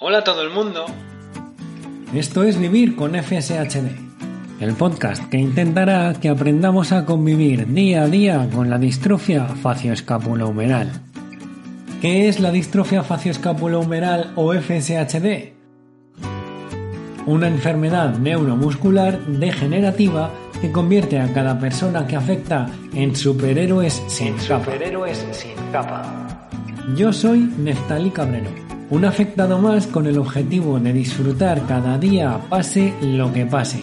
Hola a todo el mundo. Esto es Vivir con FSHD, el podcast que intentará que aprendamos a convivir día a día con la distrofia facioescapulohumeral. ¿Qué es la distrofia facioescapulohumeral o FSHD? Una enfermedad neuromuscular degenerativa que convierte a cada persona que afecta en superhéroes sin capa. Superhéroes sin capa. Yo soy Neftali Cabrero, un afectado más con el objetivo de disfrutar cada día pase lo que pase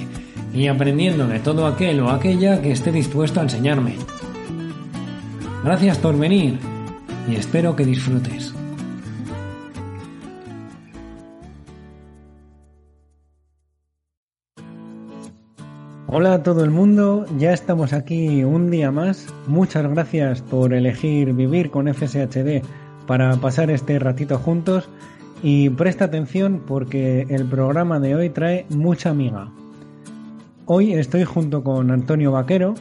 y aprendiendo de todo aquel o aquella que esté dispuesto a enseñarme. Gracias por venir y espero que disfrutes. Hola a todo el mundo, ya estamos aquí un día más. Muchas gracias por elegir vivir con FSHD para pasar este ratito juntos. Y presta atención porque el programa de hoy trae mucha amiga. Hoy estoy junto con Antonio Vaquero,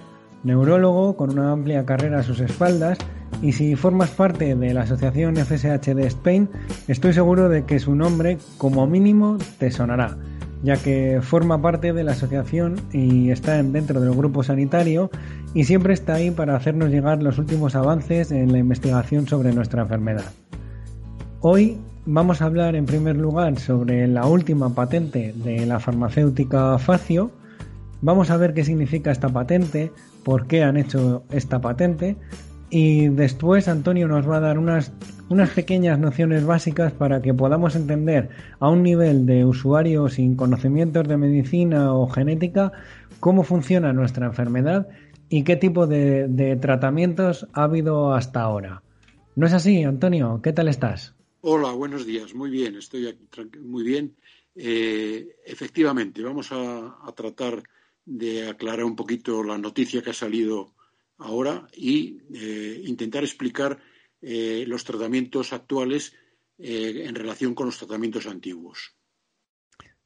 neurólogo con una amplia carrera a sus espaldas. Y si formas parte de la asociación FSHD Spain, estoy seguro de que su nombre como mínimo te sonará ya que forma parte de la asociación y está dentro del grupo sanitario y siempre está ahí para hacernos llegar los últimos avances en la investigación sobre nuestra enfermedad. Hoy vamos a hablar en primer lugar sobre la última patente de la farmacéutica Facio. Vamos a ver qué significa esta patente, por qué han hecho esta patente y después Antonio nos va a dar unas, unas pequeñas nociones básicas para que podamos entender a un nivel de usuario sin conocimientos de medicina o genética cómo funciona nuestra enfermedad y qué tipo de, tratamientos ha habido hasta ahora. ¿No es así, Antonio? ¿Qué tal estás? Hola, buenos días. Muy bien, estoy muy bien. Eh, efectivamente, vamos a, a tratar de aclarar un poquito la noticia que ha salido ahora y eh, intentar explicar eh, los tratamientos actuales eh, en relación con los tratamientos antiguos.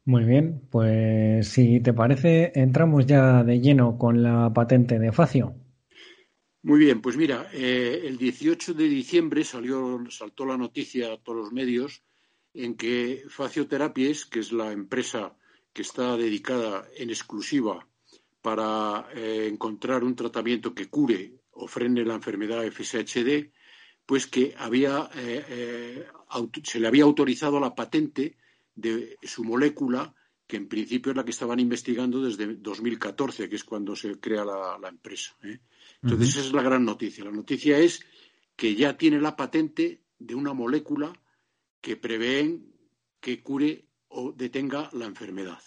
Muy bien, pues si te parece, entramos ya de lleno con la patente de Facio. Muy bien, pues mira, el 18 de diciembre salió, saltó la noticia a todos los medios en que Facio Therapies, que es la empresa que está dedicada en exclusiva para eh, encontrar un tratamiento que cure o frene la enfermedad FSHD, pues que había, eh, eh, se le había autorizado la patente de su molécula, que en principio es la que estaban investigando desde 2014, que es cuando se crea la, empresa. Entonces, esa es la gran noticia. La noticia es que ya tiene la patente de una molécula que prevén que cure o detenga la enfermedad.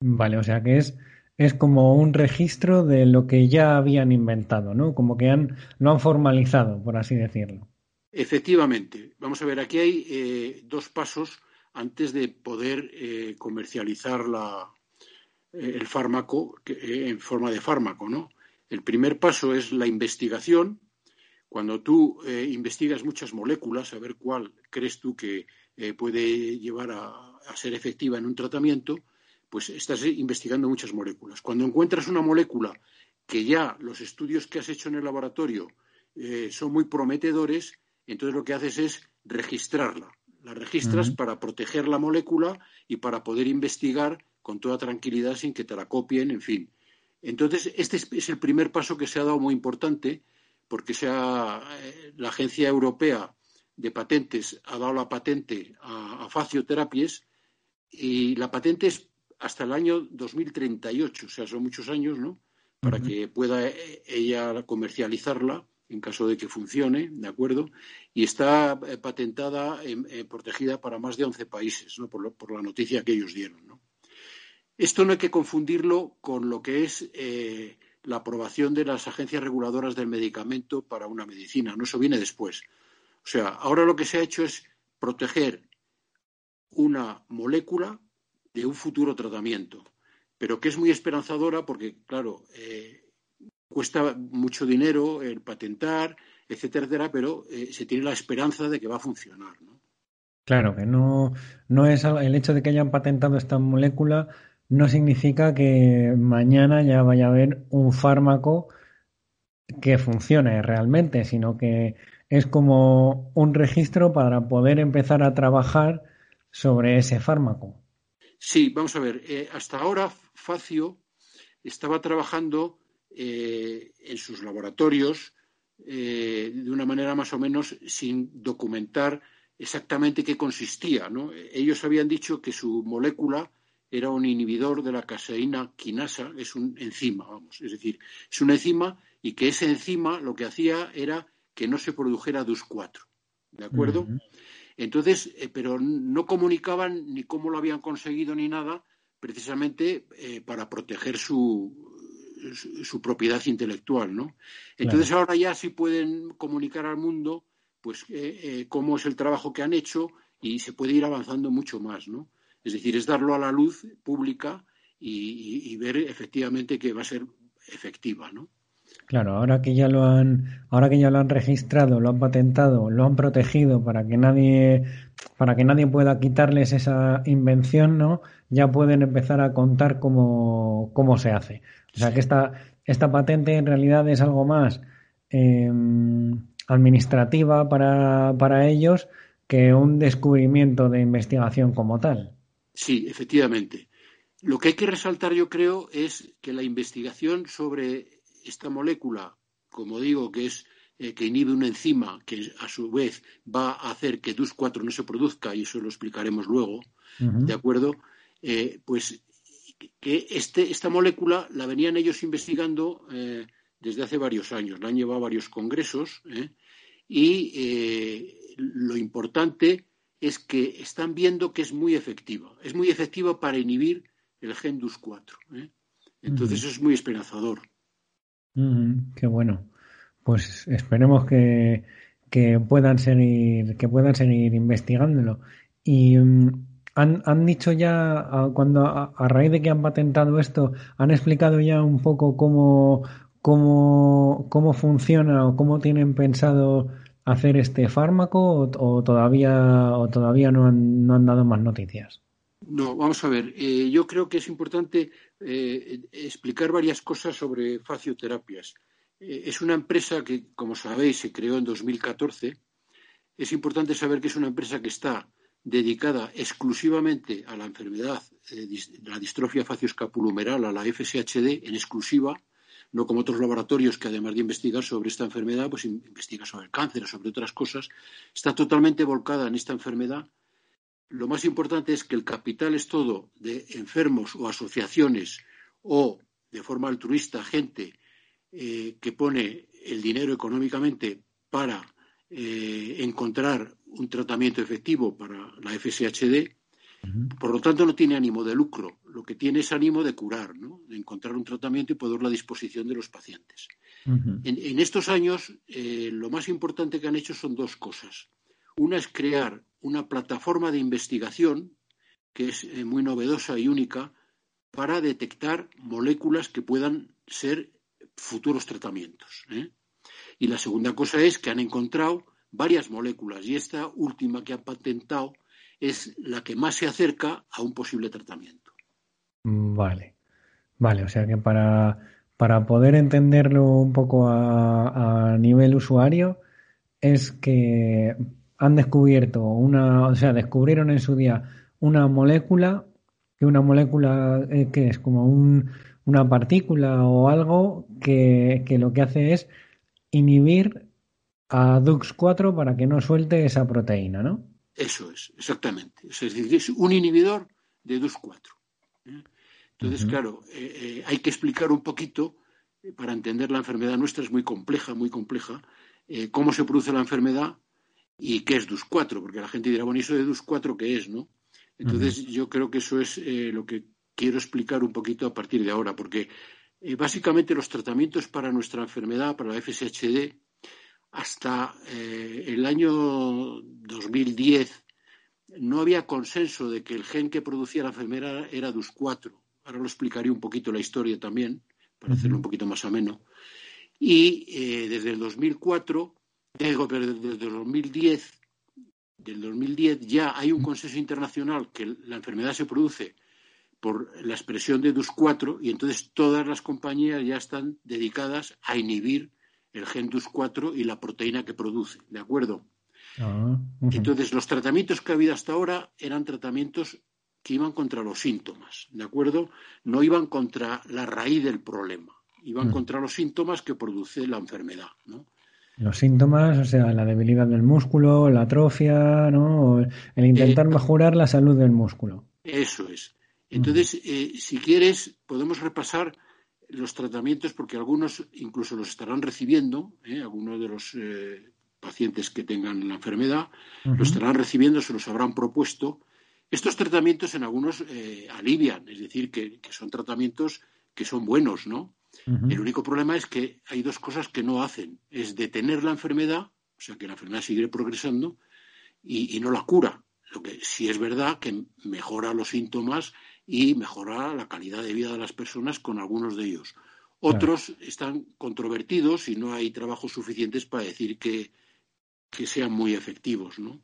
Vale, o sea que es es como un registro de lo que ya habían inventado, ¿no? Como que han, lo han formalizado, por así decirlo. Efectivamente. Vamos a ver, aquí hay eh, dos pasos antes de poder eh, comercializar la, eh, el fármaco en forma de fármaco, ¿no? El primer paso es la investigación. Cuando tú investigas muchas moléculas, a ver cuál crees tú que puede llevar a ser efectiva en un tratamiento, pues estás investigando muchas moléculas. Cuando encuentras una molécula que ya los estudios que has hecho en el laboratorio eh, son muy prometedores, entonces lo que haces es registrarla. La registras para proteger la molécula y para poder investigar con toda tranquilidad sin que te la copien, en fin. Entonces, este es el primer paso que se ha dado muy importante, porque sea, eh, la Agencia Europea de Patentes ha dado la patente a, a Facioterapies y la patente es hasta el año 2038, o sea, son muchos años, ¿no? Para que pueda eh, ella comercializarla en caso de que funcione, ¿de acuerdo? Y está eh, patentada, eh, protegida para más de 11 países, ¿no? Por, por, la noticia que ellos dieron, ¿no? Esto no hay que confundirlo con lo que es la aprobación de las agencias reguladoras del medicamento para una medicina, ¿no? Eso viene después. O sea, ahora lo que se ha hecho es proteger una molécula de un futuro tratamiento, pero que es muy esperanzadora porque, claro, eh, cuesta mucho dinero el patentar, etcétera, etcétera, pero eh, se tiene la esperanza de que va a funcionar. ¿no? Claro, que no, no es el hecho de que hayan patentado esta molécula no significa que mañana ya vaya a haber un fármaco que funcione realmente, sino que es como un registro para poder empezar a trabajar sobre ese fármaco. Sí, vamos a ver. Eh, hasta ahora Facio estaba trabajando eh, en sus laboratorios eh, de una manera más o menos sin documentar exactamente qué consistía. Ellos habían dicho que su molécula era un inhibidor de la caseína quinasa, es un enzima, vamos, es decir, es una enzima y que ese enzima lo que hacía era que no se produjera DUS4, ¿de acuerdo? Entonces, eh, pero no comunicaban ni cómo lo habían conseguido ni nada, precisamente eh, para proteger su, su, propiedad intelectual, ¿no? Entonces ahora ya sí pueden comunicar al mundo, pues, eh, cómo es el trabajo que han hecho y se puede ir avanzando mucho más, ¿no? Es decir, es darlo a la luz pública y ver efectivamente que va a ser efectiva, ¿no? Claro, ahora que ya lo han, ahora que ya lo han registrado, lo han patentado, lo han protegido para que nadie, para que nadie pueda quitarles esa invención, ¿no? Ya pueden empezar a contar cómo, cómo se hace. O sea que esta, esta patente en realidad es algo más em, administrativa para, para ellos que un descubrimiento de investigación como tal. Sí, efectivamente. Lo que hay que resaltar, yo creo, es que la investigación sobre esta molécula, como digo, que es eh, que inhibe una enzima que a su vez va a hacer que DUS4 no se produzca, y eso lo explicaremos luego, ¿de acuerdo? Eh, pues que este, esta molécula la venían ellos investigando eh, desde hace varios años, la han llevado a varios congresos y lo importante es que están viendo que es muy efectiva, es muy efectiva para inhibir el gen DUS4. Entonces eso es muy esperanzador qué bueno. Pues esperemos que, que, puedan seguir, que puedan seguir investigándolo. Y mm, han, han, dicho ya, cuando a, raíz de que han patentado esto, han explicado ya un poco cómo, cómo, cómo funciona o cómo tienen pensado hacer este fármaco o, todavía o todavía no han, no han dado más noticias. No, vamos a ver. Eh, yo creo que es importante eh, explicar varias cosas sobre facioterapias. Eh, es una empresa que, como sabéis, se creó en 2014. Es importante saber que es una empresa que está dedicada exclusivamente a la enfermedad la distrofia facioescapulohumeral, a la FSHD en exclusiva, no como otros laboratorios que además de investigar sobre esta enfermedad, pues investiga sobre el cáncer o sobre otras cosas. Está totalmente volcada en esta enfermedad lo más importante es que el capital es todo de enfermos o asociaciones o de forma altruista gente eh, que pone el dinero económicamente para eh, encontrar un tratamiento efectivo para la FSHD. Por lo tanto, no tiene ánimo de lucro. Lo que tiene es ánimo de curar, ¿no? de encontrar un tratamiento y ponerlo a disposición de los pacientes. en, estos años, eh, lo más importante que han hecho son dos cosas. Una es crear una plataforma de investigación que es eh, muy novedosa y única para detectar moléculas que puedan ser futuros tratamientos. ¿eh? Y la segunda cosa es que han encontrado varias moléculas y esta última que han patentado es la que más se acerca a un posible tratamiento. Vale, vale, o sea que para, para poder entenderlo un poco a nivel usuario es que han descubierto una, o sea, descubrieron en su día una molécula, que una molécula eh, que es como un, una partícula o algo que, lo que hace es inhibir a DUX4 para que no suelte esa proteína, ¿no? Eso es, exactamente. Es decir, es un inhibidor de DUX4. ¿eh? Entonces, claro, eh, hay que explicar un poquito, para entender la enfermedad nuestra, es muy compleja, muy compleja, cómo se produce la enfermedad y qué es DUS4, porque la gente dirá, bueno, ¿y eso de DUS4 qué es, no? Entonces, yo creo que eso es eh, lo que quiero explicar un poquito a partir de ahora, porque eh, básicamente los tratamientos para nuestra enfermedad, para la FSHD, hasta eh, el año 2010 no había consenso de que el gen que producía la enfermedad era DUS4. Ahora lo explicaré un poquito la historia también, para hacerlo un poquito más ameno. Y desde el 2004 digo, pero desde el 2010, del 2010 ya hay un consenso internacional que la enfermedad se produce por la expresión de DUS4 y entonces todas las compañías ya están dedicadas a inhibir el gen DUS4 y la proteína que produce, ¿de acuerdo? Ah. Entonces, los tratamientos que ha habido hasta ahora eran tratamientos que iban contra los síntomas, ¿de acuerdo? No iban contra la raíz del problema, iban Mm. contra los síntomas que produce la enfermedad, ¿no? Los síntomas, o sea, la debilidad del músculo, la atrofia, ¿no? El intentar Eh, mejorar la salud del músculo. Eso es. Entonces, eh, si quieres, podemos repasar los tratamientos porque algunos incluso los estarán recibiendo, ¿eh? algunos de los eh, pacientes que tengan la enfermedad Ujú. lo estarán recibiendo, se los habrán propuesto. Estos tratamientos en algunos eh, alivian, es decir, que, que son tratamientos que son buenos, ¿no? El único problema es que hay dos cosas que no hacen. Es detener la enfermedad, o sea, que la enfermedad sigue progresando, y, y no la cura. Lo que sí es verdad que mejora los síntomas y mejora la calidad de vida de las personas con algunos de ellos. Otros están controvertidos y no hay trabajos suficientes para decir que, que sean muy efectivos, ¿no?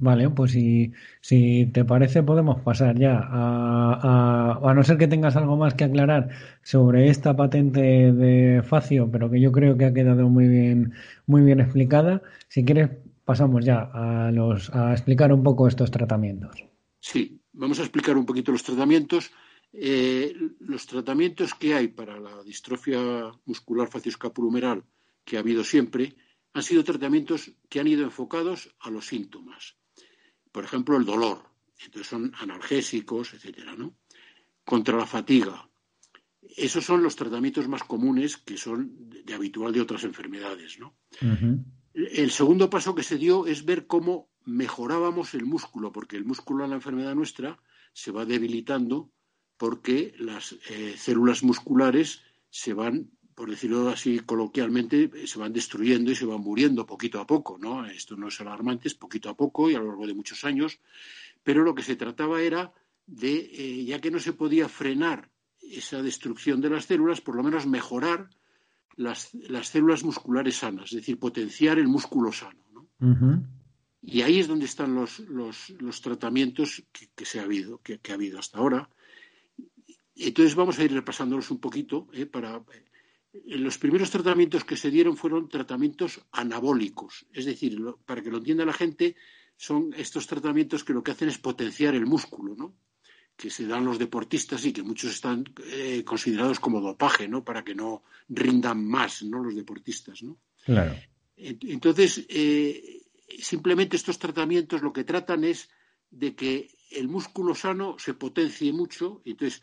Vale, pues si, si te parece podemos pasar ya a, a, a no ser que tengas algo más que aclarar sobre esta patente de Facio, pero que yo creo que ha quedado muy bien, muy bien explicada. Si quieres pasamos ya a los a explicar un poco estos tratamientos. Sí, vamos a explicar un poquito los tratamientos. Eh, los tratamientos que hay para la distrofia muscular facioescapulohumeral que ha habido siempre han sido tratamientos que han ido enfocados a los síntomas. Por ejemplo, el dolor. Entonces son analgésicos, etcétera, ¿no? Contra la fatiga. Esos son los tratamientos más comunes que son de, de habitual de otras enfermedades, ¿no? El segundo paso que se dio es ver cómo mejorábamos el músculo, porque el músculo en la enfermedad nuestra se va debilitando porque las eh, células musculares se van, por decirlo así coloquialmente, se van destruyendo y se van muriendo poquito a poco, ¿no? Esto no es alarmante, es poquito a poco y a lo largo de muchos años, pero lo que se trataba era de, eh, ya que no se podía frenar esa destrucción de las células, por lo menos mejorar las, las células musculares sanas, es decir, potenciar el músculo sano. ¿no? Y ahí es donde están los, los, los tratamientos que, que, se ha habido, que, que, ha habido hasta ahora. Entonces vamos a ir repasándolos un poquito. ¿eh? Para, eh, los primeros tratamientos que se dieron fueron tratamientos anabólicos, es decir, lo, para que lo entienda la gente, son estos tratamientos que lo que hacen es potenciar el músculo, ¿no? que se dan los deportistas y que muchos están eh, considerados como dopaje, ¿no? Para que no rindan más, ¿no? Los deportistas, ¿no? Claro. Entonces, eh, simplemente estos tratamientos lo que tratan es de que el músculo sano se potencie mucho. Entonces,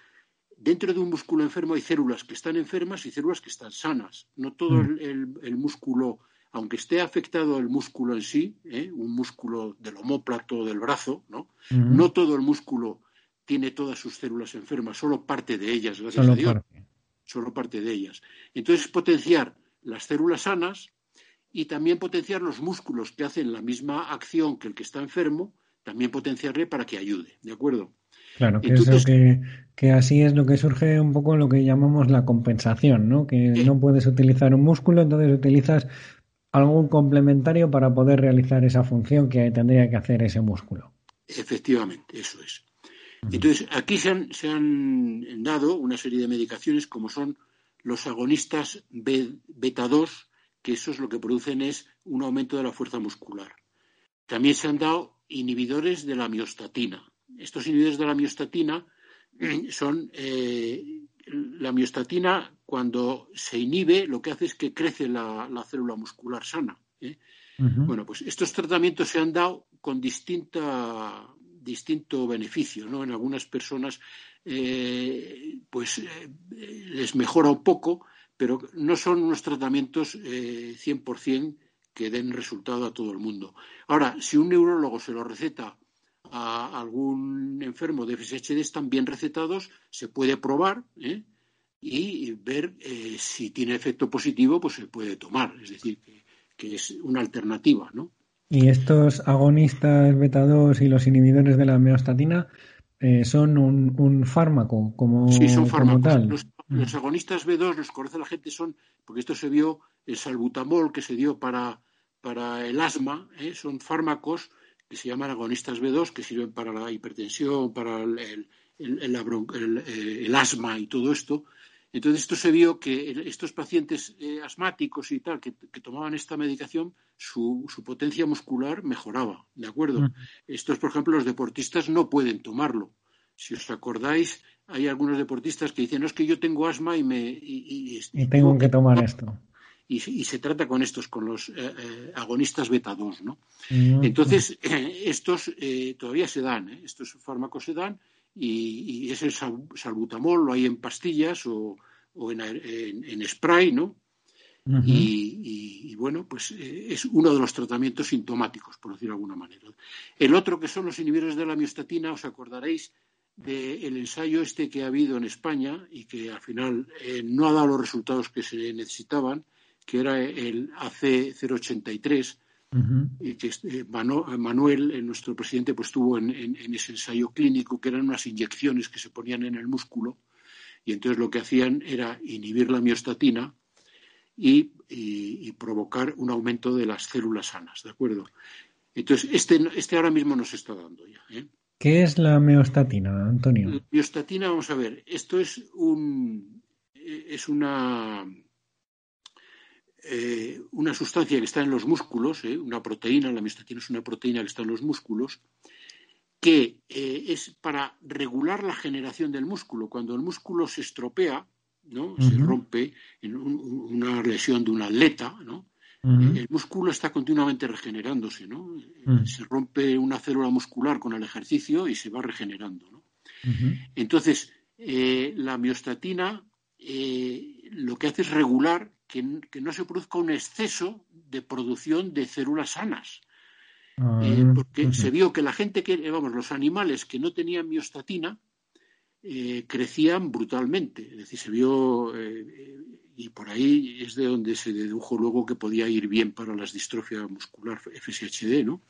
dentro de un músculo enfermo hay células que están enfermas y células que están sanas. No todo el, el, el músculo, aunque esté afectado el músculo en sí, ¿eh? un músculo del homóplato del brazo, ¿no? Uh -huh. No todo el músculo tiene todas sus células enfermas, solo parte de ellas, gracias Solo a Dios. parte. Solo parte de ellas. Entonces, potenciar las células sanas y también potenciar los músculos que hacen la misma acción que el que está enfermo, también potenciarle para que ayude, ¿de acuerdo? Claro, que, Entonces, eso que, que, así es lo que surge un poco lo que llamamos la compensación, ¿no? Que no puedes utilizar un músculo, entonces utilizas algún complementario para poder realizar esa función que tendría que hacer ese músculo. Efectivamente, eso es. Entonces, aquí se han, se han, dado una serie de medicaciones como son los agonistas beta 2, que eso es lo que producen es un aumento de la fuerza muscular. También se han dado inhibidores de la miostatina. Estos inhibidores de la miostatina son eh, la miostatina cuando se inhibe lo que hace es que crece la, la célula muscular sana. ¿eh? Uh -huh. Bueno, pues estos tratamientos se han dado con distinta distinto beneficio, ¿no? En algunas personas, eh, pues les mejora un poco, pero no son unos tratamientos eh, 100% que den resultado a todo el mundo. Ahora, si un neurólogo se lo receta a algún enfermo de FSHD, están bien recetados, se puede probar ¿eh? y ver eh, si tiene efecto positivo, pues se puede tomar. Es decir, que, que es una alternativa, ¿no? Y estos agonistas beta 2 y los inhibidores de la miostatina eh, son un, un, fármaco como, sí, son fármacos. Como tal. Los, los, agonistas B2 los conoce la gente son, porque esto se vio, el salbutamol que se dio para, para el asma, son fármacos que se llaman agonistas B2 que sirven para la hipertensión, para el, el, el, el asma y todo esto. Entonces, esto se vio que estos pacientes eh, asmáticos y tal, que, tomaban esta medicación, su, potencia muscular mejoraba, ¿de acuerdo? Estos, por ejemplo, los deportistas no pueden tomarlo. Si os acordáis, hay algunos deportistas que dicen, no es que yo tengo asma y me... Y, tengo que tomar esto. Y, se trata con estos, con los eh, eh, agonistas beta 2, ¿no? Mm. Entonces, estos todavía se dan, estos fármacos se dan y, es el salbutamol, lo hay en pastillas o, en, spray, ¿no? y, bueno, pues eh, es uno de los tratamientos sintomáticos, por decirlo de alguna manera. El otro, que son los inhibidores de la miostatina, os acordaréis del ensayo este que ha habido en España y que al final eh, no ha dado los resultados que se necesitaban, que era el AC083, y que eh, Manuel, eh, nuestro presidente, pues tuvo en, ese ensayo clínico que eran unas inyecciones que se ponían en el músculo y entonces lo que hacían era inhibir la miostatina y, provocar un aumento de las células sanas, ¿de acuerdo? Entonces, este, este ahora mismo nos está dando ya. ¿eh? ¿Qué es la miostatina, Antonio? La miostatina, vamos a ver, esto es un es una eh, una sustancia que está en los músculos, eh, una proteína, la miostatina es una proteína que está en los músculos, que eh, es para regular la generación del músculo. Cuando el músculo se estropea, ¿no? se rompe en una lesión de un atleta, ¿no? el músculo está continuamente regenerándose. ¿no? Mm. Se rompe una célula muscular con el ejercicio y se va regenerando. ¿no? Entonces, la miostatina lo que hace es regular que, no se produzca un exceso de producción de células sanas. Ah, eh, porque se vio que la gente que, eh, vamos, los animales que no tenían miostatina eh, crecían brutalmente. Es decir, se vio, y por ahí es de donde se dedujo luego que podía ir bien para las distrofias muscular FSHD, ¿no?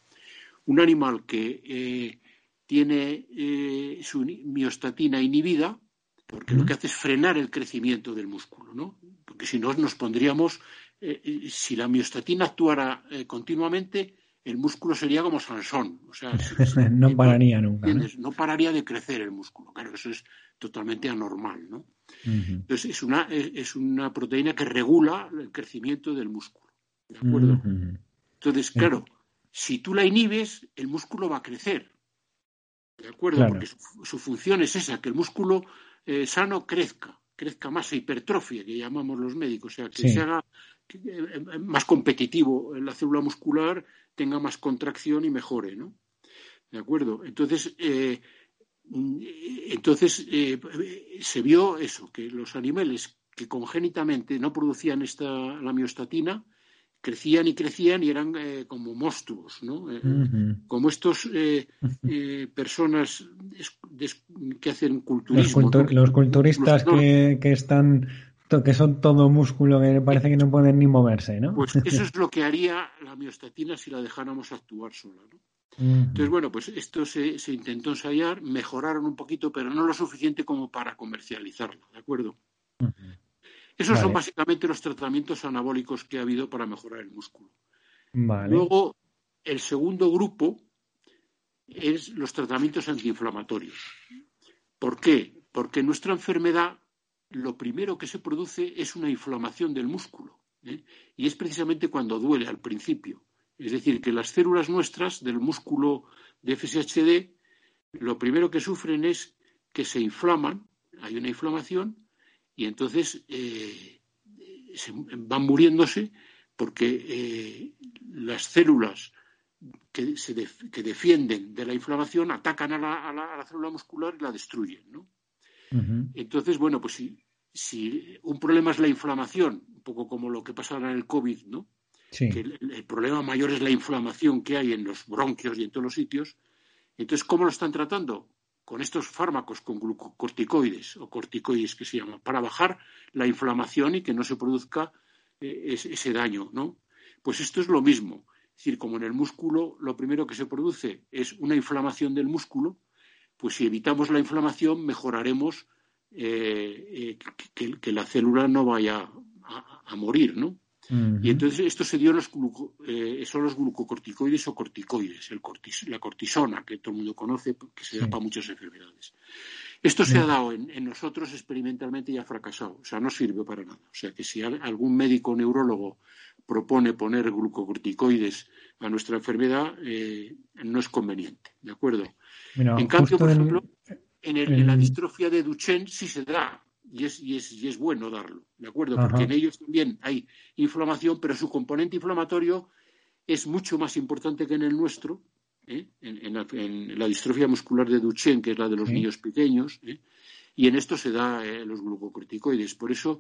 Un animal que tiene su miostatina inhibida, porque lo que hace es frenar el crecimiento del músculo, ¿no? Porque si no nos pondríamos, eh, si la miostatina actuara eh, continuamente, el músculo sería como Sansón, o sea, no pararía nunca. ¿no? pararía de crecer el músculo, claro, eso es totalmente anormal, ¿no? Entonces es una, es una proteína que regula el crecimiento del músculo, ¿de acuerdo? Entonces, claro, si tú la inhibes, el músculo va a crecer, ¿de acuerdo? Porque su, función es esa, que el músculo eh, sano crezca, crezca más, hipertrofia, que llamamos los médicos, o sea, que se haga eh, más competitivo la célula muscular, tenga más contracción y mejore, ¿no? ¿De acuerdo? Entonces, eh, entonces se vio eso, que los animales que congénitamente no producían esta, la miostatina, crecían y crecían y eran eh, como monstruos, ¿no? Eh, como estos eh, personas que hacen culturismo. Los, culturistas que, están que son todo músculo que parece que no pueden ni moverse, ¿no? Pues eso es lo que haría la miostatina si la dejáramos actuar sola, ¿no? Entonces, bueno, pues esto se, se, intentó ensayar, mejoraron un poquito, pero no lo suficiente como para comercializarlo, ¿de acuerdo? Esos son básicamente los tratamientos anabólicos que ha habido para mejorar el músculo. Luego, el segundo grupo es los tratamientos antiinflamatorios. ¿Por qué? Porque nuestra enfermedad lo primero que se produce es una inflamación del músculo. ¿eh? Y es precisamente cuando duele al principio. Es decir, que las células nuestras del músculo de FSHD lo primero que sufren es que se inflaman, hay una inflamación, y entonces eh, se van muriéndose porque eh, las células que, se que, defienden de la inflamación atacan a la, célula muscular y la destruyen. ¿no? Entonces, bueno, pues si, si, un problema es la inflamación, un poco como lo que pasa en el COVID, ¿no? que el, problema mayor es la inflamación que hay en los bronquios y en todos los sitios, entonces, ¿cómo lo están tratando? Con estos fármacos con glucocorticoides o corticoides que se llaman, para bajar la inflamación y que no se produzca eh, ese, daño, ¿no? Pues esto es lo mismo. Es decir, como en el músculo lo primero que se produce es una inflamación del músculo, pues si evitamos la inflamación mejoraremos eh, eh, que, la célula no vaya a morir, ¿no? Y entonces esto se dio en los eh, son los glucocorticoides o corticoides, el la cortisona, que todo el mundo conoce, que se da para muchas enfermedades. Esto se ha dado en, nosotros experimentalmente y ha fracasado, o sea, no sirve para nada. O sea, que si algún médico neurólogo propone poner glucocorticoides a nuestra enfermedad, eh, no es conveniente, ¿de acuerdo? en cambio, por ejemplo, en, la distrofia de Duchenne sí se da, y es, y es, y es bueno darlo, ¿de acuerdo? Porque en ellos también hay inflamación, pero su componente inflamatorio es mucho más importante que en el nuestro, ¿eh? en, la, distrofia muscular de Duchenne, que es la de los niños pequeños, ¿eh? y en esto se da eh, los glucocorticoides. Por eso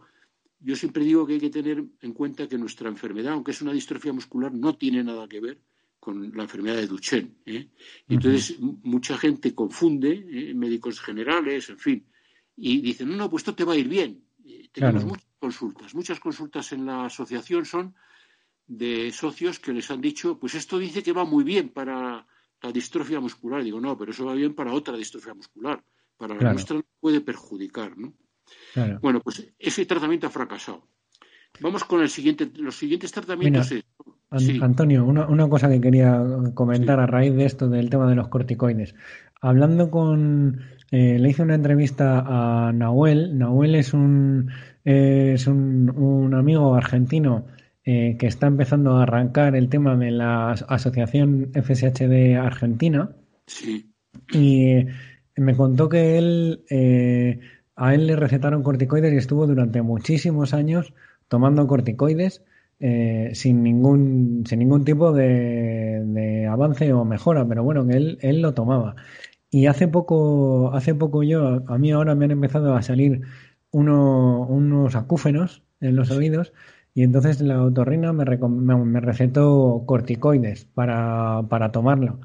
yo siempre digo que hay que tener en cuenta que nuestra enfermedad, aunque es una distrofia muscular, no tiene nada que ver con la enfermedad de Duchenne. Entonces, mucha gente confunde, médicos generales, en fin, y dicen, no, no, pues esto te va a ir bien. tenemos muchas consultas. Muchas consultas en la asociación son de socios que les han dicho, pues esto dice que va muy bien para la distrofia muscular. Digo, no, pero eso va bien para otra distrofia muscular. Para la nuestra puede perjudicar, ¿no? Bueno, pues ese tratamiento ha fracasado. Vamos con el siguiente. Los siguientes tratamientos. Antonio, una, cosa que quería comentar a raíz de esto del tema de los corticoides. Hablando con. Eh, le hice una entrevista a Nahuel. Nahuel es un, es un, un amigo argentino eh, que está empezando a arrancar el tema de la asociación FSHD Argentina. Sí. Y me contó que él, eh, a él le recetaron corticoides y estuvo durante muchísimos años tomando corticoides eh, sin ningún sin ningún tipo de, avance o mejora, pero bueno, él, él lo tomaba. Y hace poco, hace poco yo, a mí ahora me han empezado a salir unos acúfenos en los oídos y entonces la otorrina me, me recetó corticoides para, para, tomarlo.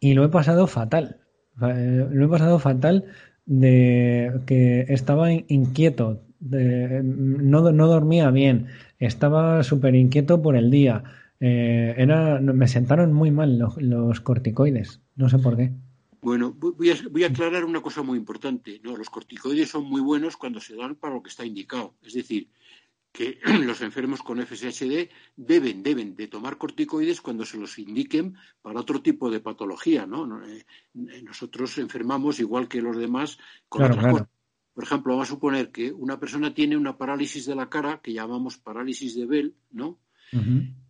Y lo he pasado fatal. Eh, lo he pasado fatal de que estaba inquieto, no, no dormía bien, estaba súper inquieto por el día. Eh, era, me sentaron muy mal los, los, corticoides, no sé por qué. Bueno, voy a, voy a, aclarar una cosa muy importante. No, los corticoides son muy buenos cuando se dan para lo que está indicado. Es decir, que los enfermos con FSHD deben, deben de tomar corticoides cuando se los indiquen para otro tipo de patología, ¿no? Eh, nosotros enfermamos igual que los demás con otras cosas. Por ejemplo, vamos a suponer que una persona tiene una parálisis de la cara que llamamos parálisis de Bell, ¿no?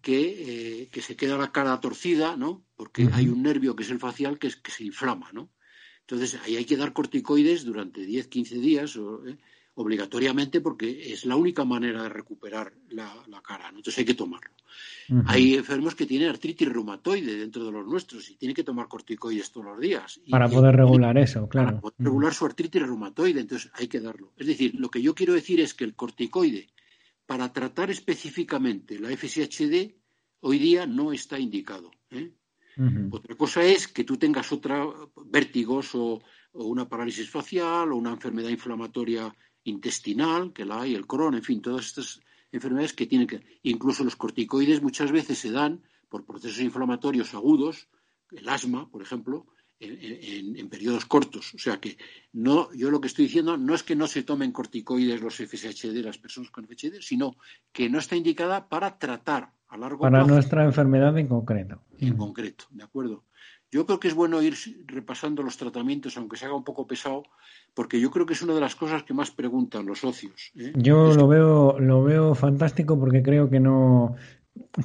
Que, eh, que, se queda la cara torcida, ¿no? Porque hay un nervio que es el facial que, es, que se inflama, ¿no? Entonces, ahí hay que dar corticoides durante 10, 15 días, o, ¿eh? obligatoriamente porque es la única manera de recuperar la, cara, entonces hay que tomarlo. Hay enfermos que tienen artritis reumatoide dentro de los nuestros y tienen que tomar corticoides todos los días. Para poder regular eso, claro. Para poder regular su artritis reumatoide, entonces hay que darlo. Es decir, lo que yo quiero decir es que el corticoide, para tratar específicamente la FSHD, hoy día no está indicado. ¿eh? Otra cosa es que tú tengas otra vértigos o, o, una parálisis facial o una enfermedad inflamatoria intestinal, que la hay, el Crohn, en fin, todas estas enfermedades que tienen que. Incluso los corticoides muchas veces se dan por procesos inflamatorios agudos, el asma, por ejemplo, en, periodos cortos. O sea que no, yo lo que estoy diciendo no es que no se tomen corticoides los FSHD, las personas con FSHD, sino que no está indicada para tratar a largo plazo. Para nuestra enfermedad en concreto. En concreto, ¿de acuerdo? Yo creo que es bueno ir repasando los tratamientos, aunque se haga un poco pesado, porque yo creo que es una de las cosas que más preguntan los socios. ¿eh? Yo lo veo, lo veo fantástico porque creo que no,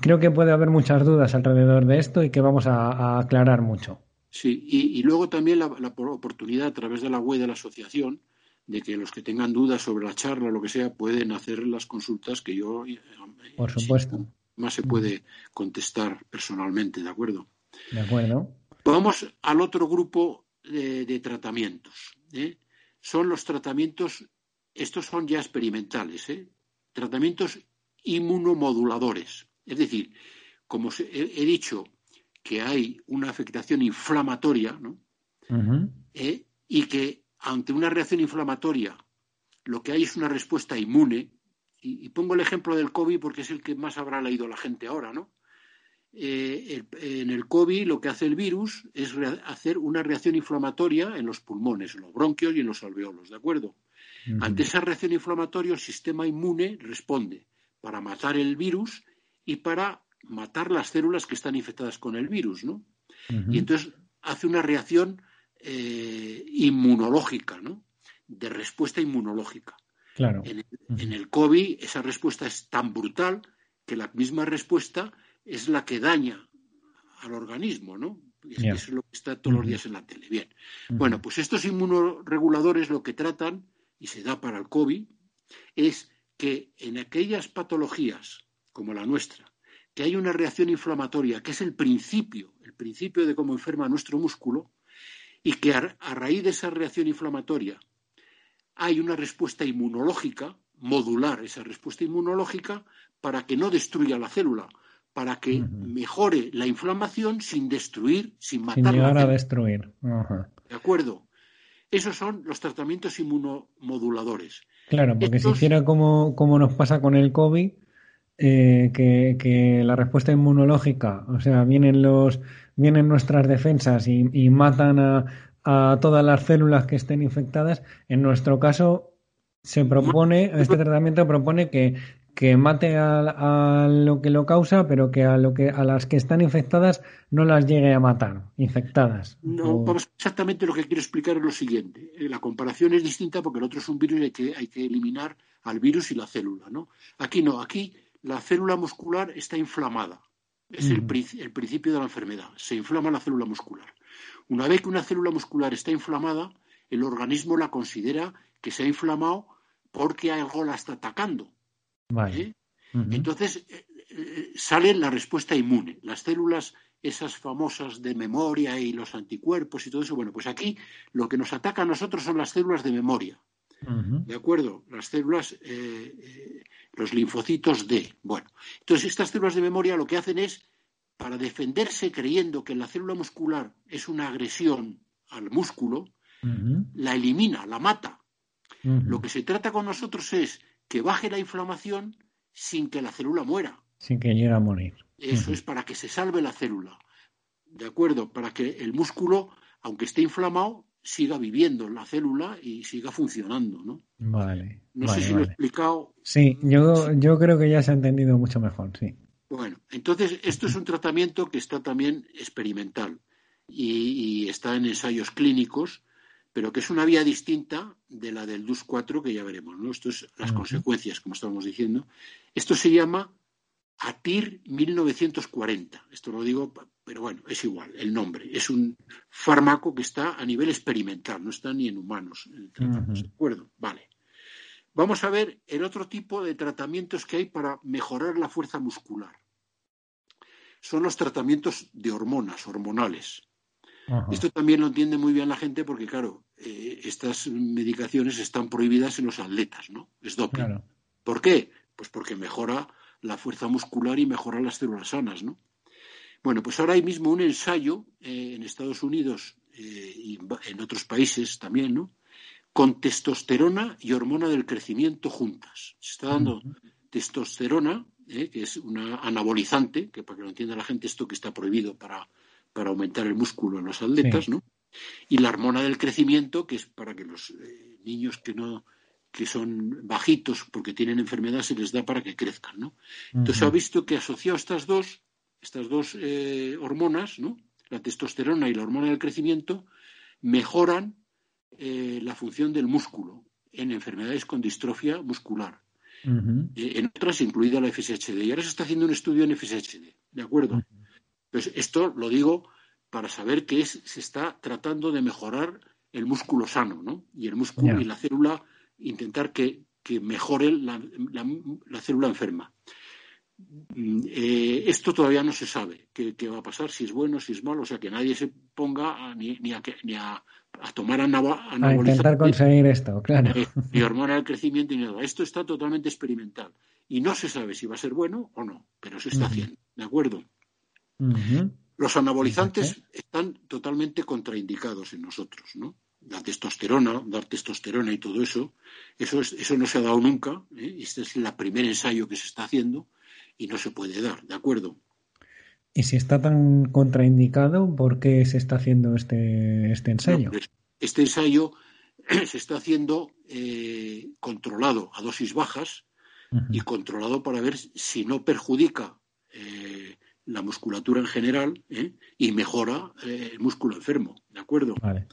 creo que puede haber muchas dudas alrededor de esto y que vamos a, aclarar mucho. Sí, y, luego también la, oportunidad a través de la web de la asociación de que los que tengan dudas sobre la charla o lo que sea pueden hacer las consultas que yo, eh, por supuesto, más se puede contestar personalmente, ¿de acuerdo? De acuerdo. Vamos al otro grupo de, tratamientos. ¿eh? Son los tratamientos, estos son ya experimentales, ¿eh? tratamientos inmunomoduladores. Es decir, como he, dicho que hay una afectación inflamatoria, ¿no? ¿Eh? y que ante una reacción inflamatoria lo que hay es una respuesta inmune, y, y, pongo el ejemplo del COVID porque es el que más habrá leído la gente ahora, ¿no? Eh, en el COVID lo que hace el virus es hacer una reacción inflamatoria en los pulmones, en los bronquios y en los alveolos, ¿de acuerdo? Ante esa reacción inflamatoria el sistema inmune responde para matar el virus y para matar las células que están infectadas con el virus, ¿no? Y entonces hace una reacción eh, inmunológica, ¿no? de respuesta inmunológica. Claro. En el, en el COVID esa respuesta es tan brutal que la misma respuesta es la que daña al organismo, ¿no? Es, es lo que está todos los días en la tele. Bien. Bueno, pues estos inmunoreguladores lo que tratan, y se da para el COVID, es que en aquellas patologías como la nuestra, que hay una reacción inflamatoria, que es el principio, el principio de cómo enferma nuestro músculo, y que a, a raíz de esa reacción inflamatoria hay una respuesta inmunológica, modular esa respuesta inmunológica, para que no destruya la célula, para que mejore la inflamación sin destruir, sin Sin matar la llegar a célula. destruir. ¿De acuerdo? Esos son los tratamientos inmunomoduladores. Claro, porque si Estos- hiciera como, como nos pasa con el COVID, eh, que, que la respuesta inmunológica, o sea, vienen los, vienen nuestras defensas y, y matan a, a todas las células que estén infectadas. En nuestro caso, se propone, este tratamiento propone que, que mate a, a lo que lo causa, pero que a lo que a las que están infectadas no las llegue a matar, infectadas. No, O- vamos, exactamente lo que quiero explicar es lo siguiente. Eh, La comparación es distinta porque el otro es un virus y hay que, hay que eliminar al virus y la célula, ¿no? Aquí no, aquí la célula muscular está inflamada. Es el, pri- el principio de la enfermedad. Se inflama la célula muscular. Una vez que una célula muscular está inflamada, el organismo la considera que se ha inflamado porque algo la está atacando. Vale. ¿eh? Entonces eh, eh, sale la respuesta inmune. Las células, esas famosas de memoria y los anticuerpos y todo eso. Bueno, pues aquí lo que nos ataca a nosotros son las células de memoria. ¿De acuerdo? Las células, eh, los linfocitos D. Bueno, entonces estas células de memoria lo que hacen es, para defenderse creyendo que la célula muscular es una agresión al músculo, la elimina, la mata. Lo que se trata con nosotros es que baje la inflamación sin que la célula muera. Sin que llegue a morir. Eso es para que se salve la célula. ¿De acuerdo? Para que el músculo, aunque esté inflamado, siga viviendo en la célula y siga funcionando, ¿no? Vale, No vale, sé si lo he explicado. Sí, yo, yo creo que ya se ha entendido mucho mejor, sí. Bueno, entonces esto es un tratamiento que está también experimental y, y está en ensayos clínicos, pero que es una vía distinta de la del DUS4 que ya veremos, ¿no? Esto es las consecuencias, como estamos diciendo. Esto se llama ATIR 1940. Esto lo digo, pero bueno, es igual el nombre. Es un fármaco que está a nivel experimental, no está ni en humanos. ¿De acuerdo? Vale. Vamos a ver el otro tipo de tratamientos que hay para mejorar la fuerza muscular. Son los tratamientos de hormonas, hormonales. Esto también lo entiende muy bien la gente porque, claro, eh, estas medicaciones están prohibidas en los atletas, ¿no? Es doping. Claro. ¿Por qué? Pues porque mejora la fuerza muscular y mejora las células sanas, ¿no? Bueno, pues ahora hay mismo un ensayo eh, en Estados Unidos eh, y en otros países también, ¿no? Con testosterona y hormona del crecimiento juntas. Se está dando testosterona, eh, que es una anabolizante, que para que lo entienda la gente, esto que está prohibido para, para aumentar el músculo en los atletas, Sí. ¿no? Y la hormona del crecimiento, que es para que los niños que no que son bajitos porque tienen enfermedad se les da para que crezcan, ¿no? Entonces se ha visto que asociado estas dos, estas dos eh, hormonas, ¿no? la testosterona y la hormona del crecimiento, mejoran eh, la función del músculo en enfermedades con distrofia muscular, eh, en otras incluida la FSHD. Y ahora se está haciendo un estudio en FSHD, ¿de acuerdo? Entonces, esto lo digo para saber que es, se está tratando de mejorar el músculo sano, ¿no? Y el músculo y la célula, intentar que, que mejore la, la- la célula enferma. Mm, eh, esto todavía no se sabe qué, qué va a pasar, si es bueno, si es malo, o sea, que nadie se ponga a- ni, ni a, que- ni a, a tomar anabo- A intentar anabolizantes, conseguir esto, claro. eh, ni hormona del crecimiento ni nada. Esto está totalmente experimental y no se sabe si va a ser bueno o no, pero se está haciendo, ¿de acuerdo? Los anabolizantes están totalmente contraindicados en nosotros, ¿no? La testosterona, dar testosterona y todo eso, eso, es- eso no se ha dado nunca. ¿eh? Este es el primer ensayo que se está haciendo y no se puede dar, ¿de acuerdo? Y si está tan contraindicado, ¿por qué se está haciendo este, este ensayo? No, pues, este ensayo se está haciendo eh, controlado a dosis bajas y controlado para ver si no perjudica eh, la musculatura en general ¿eh? y mejora el músculo enfermo, ¿de acuerdo? Vale.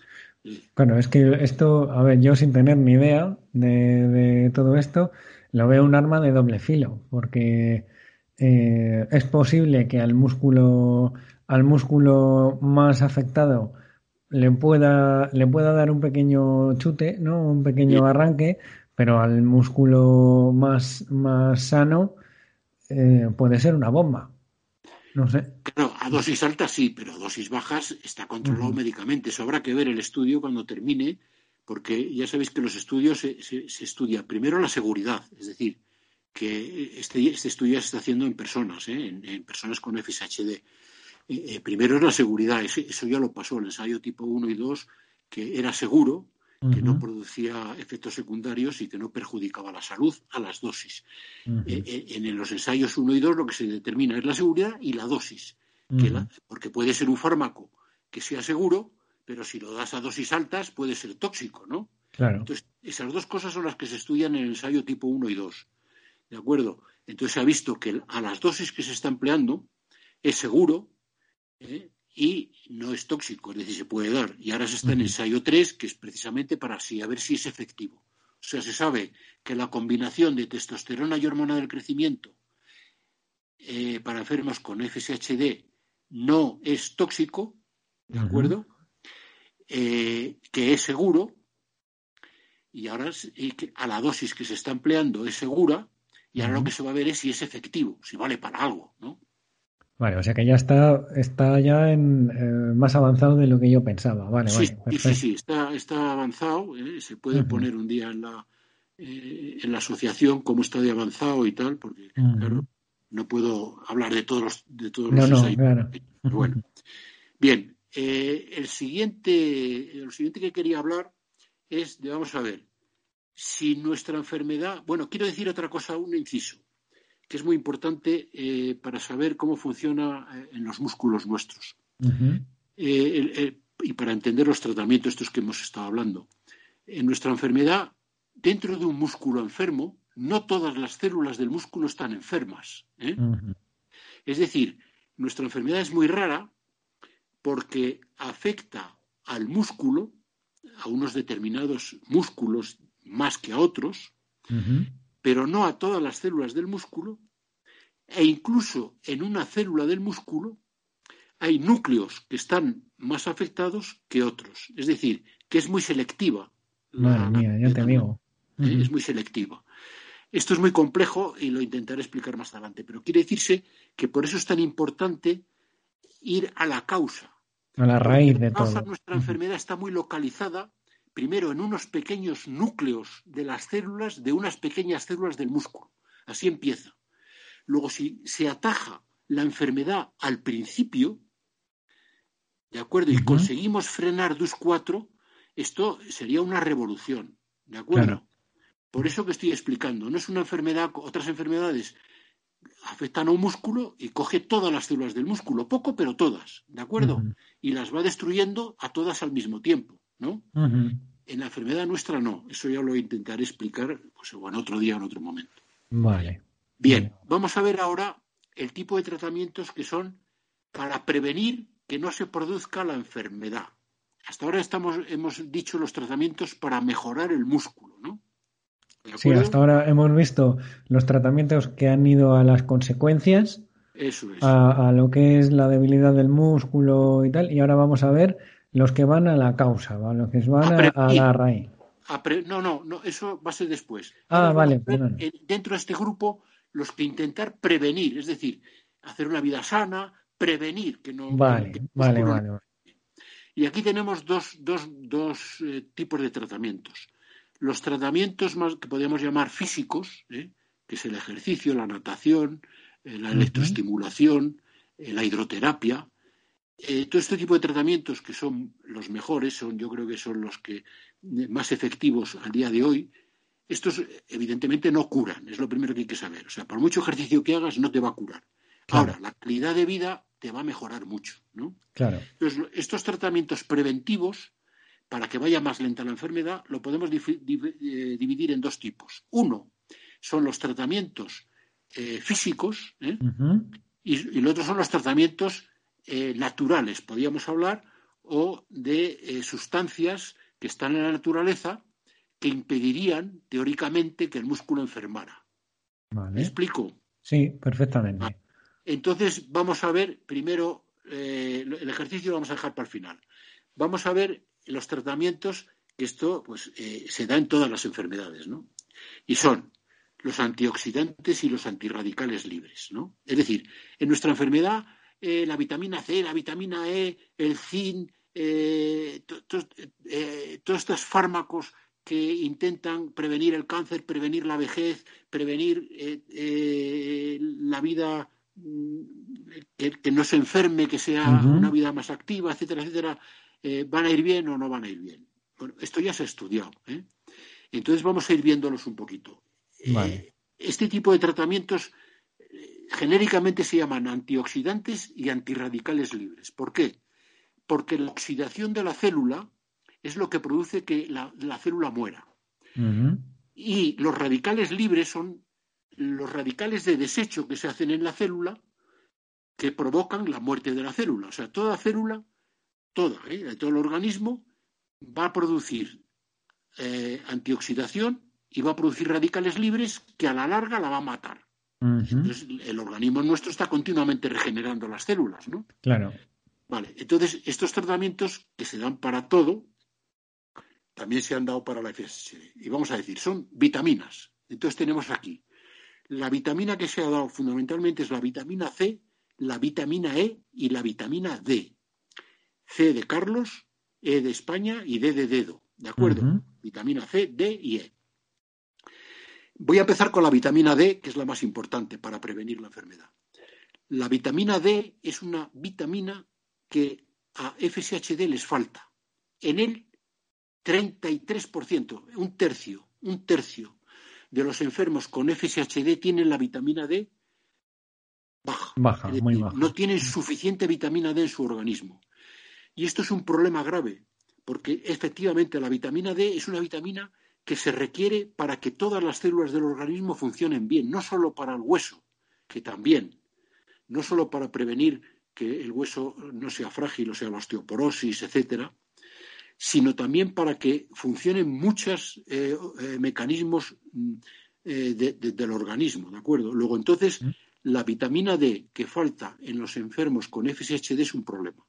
Claro, es que esto, a ver, yo sin tener ni idea de, de todo esto, lo veo un arma de doble filo, porque eh, es posible que al músculo, al músculo más afectado le pueda, le pueda dar un pequeño chute, ¿no? Un pequeño arranque, pero al músculo más, más sano eh, puede ser una bomba. No sé. Claro, a dosis altas sí, pero a dosis bajas está controlado médicamente. Eso habrá que ver el estudio cuando termine, porque ya sabéis que los estudios se, se, estudia primero la seguridad, es decir, que este, este estudio se está haciendo en personas, ¿eh? en, personas con FSHD. Eh, eh, primero es la seguridad, eso, ya lo pasó, el ensayo tipo 1 y 2, que era seguro, que no producía efectos secundarios y que no perjudicaba la salud a las dosis. en, los ensayos 1 y 2 lo que se determina es la seguridad y la dosis, porque puede ser un fármaco que sea seguro, pero si lo das a dosis altas puede ser tóxico, ¿no? Claro. Entonces, esas dos cosas son las que se estudian en el ensayo tipo 1 y 2. ¿De acuerdo? Entonces se ha visto que a las dosis que se está empleando es seguro ¿eh? Y no es tóxico, es decir, se puede dar. Y ahora se está en ensayo 3, que es precisamente para así, a ver si es efectivo. O sea, se sabe que la combinación de testosterona y hormona del crecimiento eh, para enfermos con FSHD no es tóxico, ¿de acuerdo? Eh, que es seguro y ahora y que a la dosis que se está empleando es segura y ahora lo que se va a ver es si es efectivo, si vale para algo, ¿no? Vale, o sea que ya está, está ya en, eh, más avanzado de lo que yo pensaba. Vale, sí, vale, sí, sí, está, está avanzado. ¿eh? Se puede poner un día en la, eh, en la asociación cómo está de avanzado y tal, porque claro, no puedo hablar de todos los, de todos no, los no, claro. Bueno, bien, el siguiente, el siguiente que quería hablar es de, vamos a ver, si nuestra enfermedad, bueno, quiero decir otra cosa, un inciso, que es muy importante eh, para saber cómo funciona eh, en los músculos nuestros eh, y para entender los tratamientos estos que hemos estado hablando. En nuestra enfermedad, dentro de un músculo enfermo, no todas las células del músculo están enfermas. Es decir, nuestra enfermedad es muy rara porque afecta al músculo, a unos determinados músculos más que a otros, pero no a todas las células del músculo, e incluso en una célula del músculo hay núcleos que están más afectados que otros. Es decir, que es muy selectiva. Madre mía, ya te digo. ¿eh? Es muy selectiva. Esto es muy complejo y lo intentaré explicar más adelante, pero quiere decirse que por eso es tan importante ir a la causa. A la raíz de todo. Nuestra enfermedad está muy localizada primero en unos pequeños núcleos de las células de unas pequeñas células del músculo. Así empieza. Luego, si se ataja la enfermedad al principio, ¿de acuerdo? Y conseguimos frenar DUS4, esto sería una revolución, ¿de acuerdo? Por eso que estoy explicando, no es una enfermedad, otras enfermedades afectan a un músculo y coge todas las células del músculo, poco pero todas, ¿de acuerdo? Y las va destruyendo a todas al mismo tiempo. ¿No? En la enfermedad nuestra no. Eso ya lo intentaré explicar pues, en otro día o en otro momento. Vale. Bien, vamos a ver ahora el tipo de tratamientos que son para prevenir que no se produzca la enfermedad. Hasta ahora estamos, hemos dicho los tratamientos para mejorar el músculo, ¿no? Sí, hasta ahora hemos visto los tratamientos que han ido a las consecuencias, Eso a, lo que es la debilidad del músculo y tal, y ahora vamos a ver los que van a la causa, los que van a, la raíz. no, no, no, eso va a ser después. Ah, vale, Dentro de este grupo, los que intentar prevenir, es decir, hacer una vida sana, prevenir que no. Vale, vale, vale, Y aquí tenemos dos, dos, dos eh, tipos de tratamientos. Los tratamientos más que podríamos llamar físicos, ¿eh? que es el ejercicio, la natación, eh, la electroestimulación, la hidroterapia, eh, todo este tipo de tratamientos que son los mejores, son, yo creo que son los que eh, más efectivos al día de hoy, estos evidentemente no curan, es lo primero que hay que saber. O sea, por mucho ejercicio que hagas no te va a curar. Ahora, la calidad de vida te va a mejorar mucho, ¿no? Claro. Entonces, estos tratamientos preventivos, para que vaya más lenta la enfermedad, lo podemos eh, dividir en dos tipos. Uno son los tratamientos físicos y, y, el otro son los tratamientos eh, naturales, podríamos hablar, o de eh, sustancias que están en la naturaleza que impedirían, teóricamente, que el músculo enfermara. ¿Me explico? Sí, perfectamente. Entonces, vamos a ver primero, eh, el ejercicio lo vamos a dejar para el final. Vamos a ver los tratamientos que esto pues, eh, se da en todas las enfermedades, ¿no? Y son los antioxidantes y los antirradicales libres, ¿no? Es decir, en nuestra enfermedad, eh, la vitamina C, la vitamina E, el zinc, todos estos fármacos que intentan prevenir el cáncer, prevenir la vejez, prevenir la vida Mm, que, no se enferme, que sea una vida más activa, etcétera, etcétera, eh, ¿van a ir bien o no van a ir bien? Bueno, esto ya se ha estudiado. ¿eh? Entonces vamos a ir viéndolos un poquito. Eh, este tipo de tratamientos genéricamente se llaman antioxidantes y antirradicales libres. ¿Por qué? Porque la oxidación de la célula es lo que produce que la, célula muera. Y los radicales libres son los radicales de desecho que se hacen en la célula que provocan la muerte de la célula. O sea, toda célula, toda, ¿eh? todo el organismo, va a producir eh, antioxidación y va a producir radicales libres que a la larga la va a matar. Entonces, el organismo nuestro está continuamente regenerando las células, ¿no? Claro. Vale, entonces estos tratamientos que se dan para todo, también se han dado para la FSH. Y vamos a decir, son vitaminas. Entonces tenemos aquí la vitamina que se ha dado fundamentalmente es la vitamina C, la vitamina E y la vitamina D. C de Carlos, E de España y D de dedo. ¿De acuerdo? Vitamina C, D y E. Voy a empezar con la vitamina D, que es la más importante para prevenir la enfermedad. La vitamina D es una vitamina que a FSHD les falta. En el 33%, un tercio, un tercio de los enfermos con FSHD tienen la vitamina D baja. Baja, muy baja. No tienen suficiente vitamina D en su organismo. Y esto es un problema grave, porque efectivamente la vitamina D es una vitamina que se requiere para que todas las células del organismo funcionen bien, no solo para el hueso, que también, no solo para prevenir que el hueso no sea frágil, o sea, la osteoporosis, etcétera, sino también para que funcionen muchos eh, eh, mecanismos mm, eh, del organismo, ¿de acuerdo? Luego, entonces, la vitamina D que falta en los enfermos con FSHD es un problema.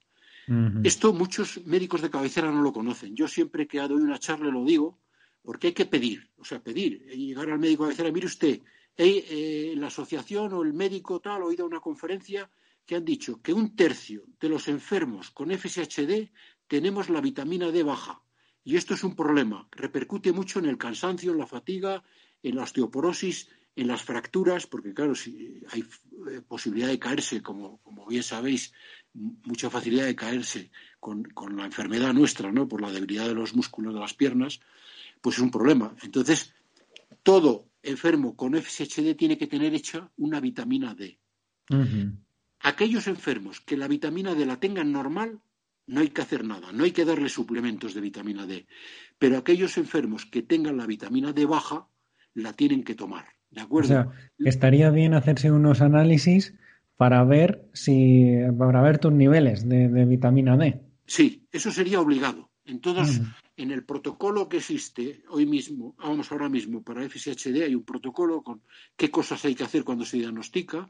Esto muchos médicos de cabecera no lo conocen. Yo siempre que doy una charla lo digo, porque hay que pedir, o sea, pedir, llegar al médico de cabecera, mire usted, la asociación o el médico tal, ha oído una conferencia que han dicho que un tercio de los enfermos con FSHD tenemos la vitamina D baja. Y esto es un problema. Repercute mucho en el cansancio, en la fatiga, en la osteoporosis, en las fracturas, porque claro, si hay eh, posibilidad de caerse, como, bien sabéis, mucha facilidad de caerse con, la enfermedad nuestra, ¿no? Por la debilidad de los músculos de las piernas, pues es un problema. Entonces, todo enfermo con FSHD tiene que tener hecha una vitamina D. Aquellos enfermos que la vitamina D la tengan normal no hay que hacer nada, no hay que darle suplementos de vitamina D. Pero aquellos enfermos que tengan la vitamina D baja, la tienen que tomar. ¿De acuerdo? O sea, estaría bien hacerse unos análisis para ver si para ver tus niveles de, vitamina D. Sí, eso sería obligado. En todos, en el protocolo que existe hoy mismo, vamos ahora mismo para FSHD, hay un protocolo con qué cosas hay que hacer cuando se diagnostica,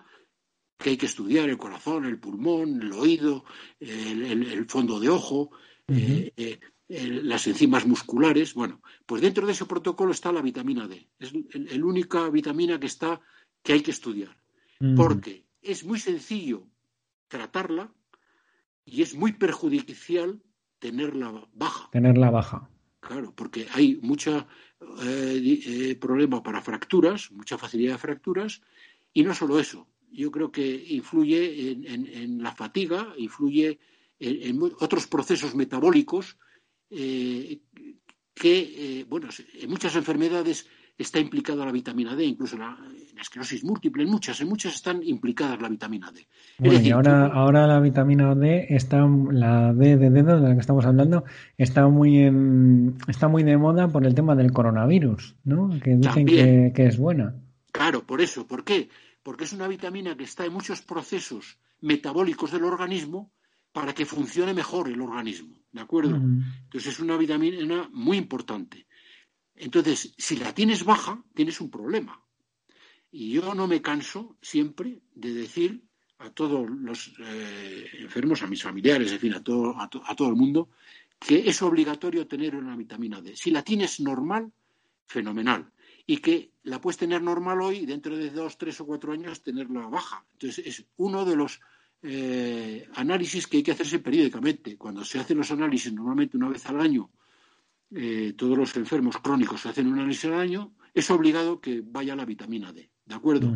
que hay que estudiar el corazón, el pulmón, el oído, el, fondo de ojo, eh, eh, las enzimas musculares. Bueno, pues dentro de ese protocolo está la vitamina D. Es la única vitamina que está que hay que estudiar. Porque es muy sencillo tratarla y es muy perjudicial tenerla baja. Tenerla baja. Claro, porque hay mucho eh, problema para fracturas, mucha facilidad de fracturas, y no solo eso, yo creo que influye en, la fatiga, influye en, otros procesos metabólicos eh, que, eh, bueno, en muchas enfermedades está implicada la vitamina D, incluso en la, esclerosis múltiple, en muchas, en muchas están implicadas la vitamina D. y ahora, ahora la vitamina D está, la D de dedo de la que estamos hablando, está muy está muy de moda por el tema del coronavirus, ¿no? Que dicen que, que es buena. Claro, por eso, ¿por qué? porque es una vitamina que está en muchos procesos metabólicos del organismo para que funcione mejor el organismo, ¿de acuerdo? Entonces es una vitamina muy importante. Entonces, si la tienes baja, tienes un problema. Y yo no me canso siempre de decir a todos los eh, enfermos, a mis familiares, en fin, a todo, a, todo el mundo, que es obligatorio tener una vitamina D. Si la tienes normal, fenomenal. Y que la puedes tener normal hoy y dentro de dos, tres o cuatro años tenerla baja. Entonces, es uno de los eh, análisis que hay que hacerse periódicamente. Cuando se hacen los análisis normalmente una vez al año, eh, todos los enfermos crónicos hacen un análisis al año, es obligado que vaya la vitamina D. ¿De acuerdo?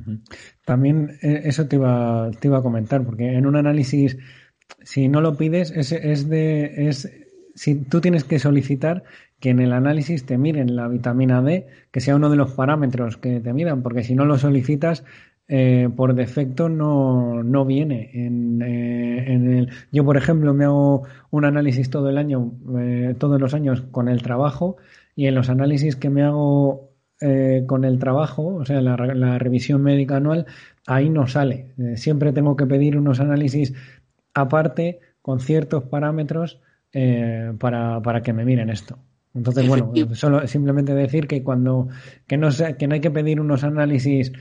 También eh, eso te iba, te iba a comentar, porque en un análisis, si no lo pides, es, es de. Es, si tú tienes que solicitar que en el análisis te miren la vitamina D, que sea uno de los parámetros que te miran, porque si no lo solicitas, eh, por defecto no, no viene. En, eh, en, el, yo, por ejemplo, me hago un análisis todo el año, todos los años con el trabajo, y en los análisis que me hago eh, con el trabajo, o sea, la, revisión médica anual, ahí no sale. Eh, siempre tengo que pedir unos análisis aparte con ciertos parámetros eh, para, para, que me miren esto. Entonces, bueno, solo simplemente decir que cuando que no, que no hay que pedir unos análisis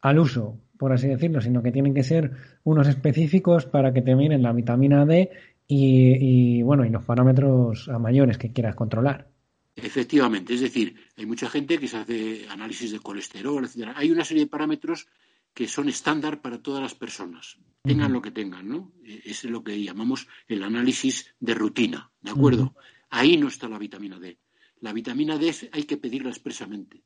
al uso, por así decirlo, sino que tienen que ser unos específicos para que te miren la vitamina D y, y bueno, y los parámetros a mayores que quieras controlar. Efectivamente, es decir, hay mucha gente que se hace análisis de colesterol, etcétera. Hay una serie de parámetros que son estándar para todas las personas, tengan lo que tengan, ¿no? E, es lo que llamamos el análisis de rutina, ¿de acuerdo? Ahí no está la vitamina D. La vitamina D hay que pedirla expresamente.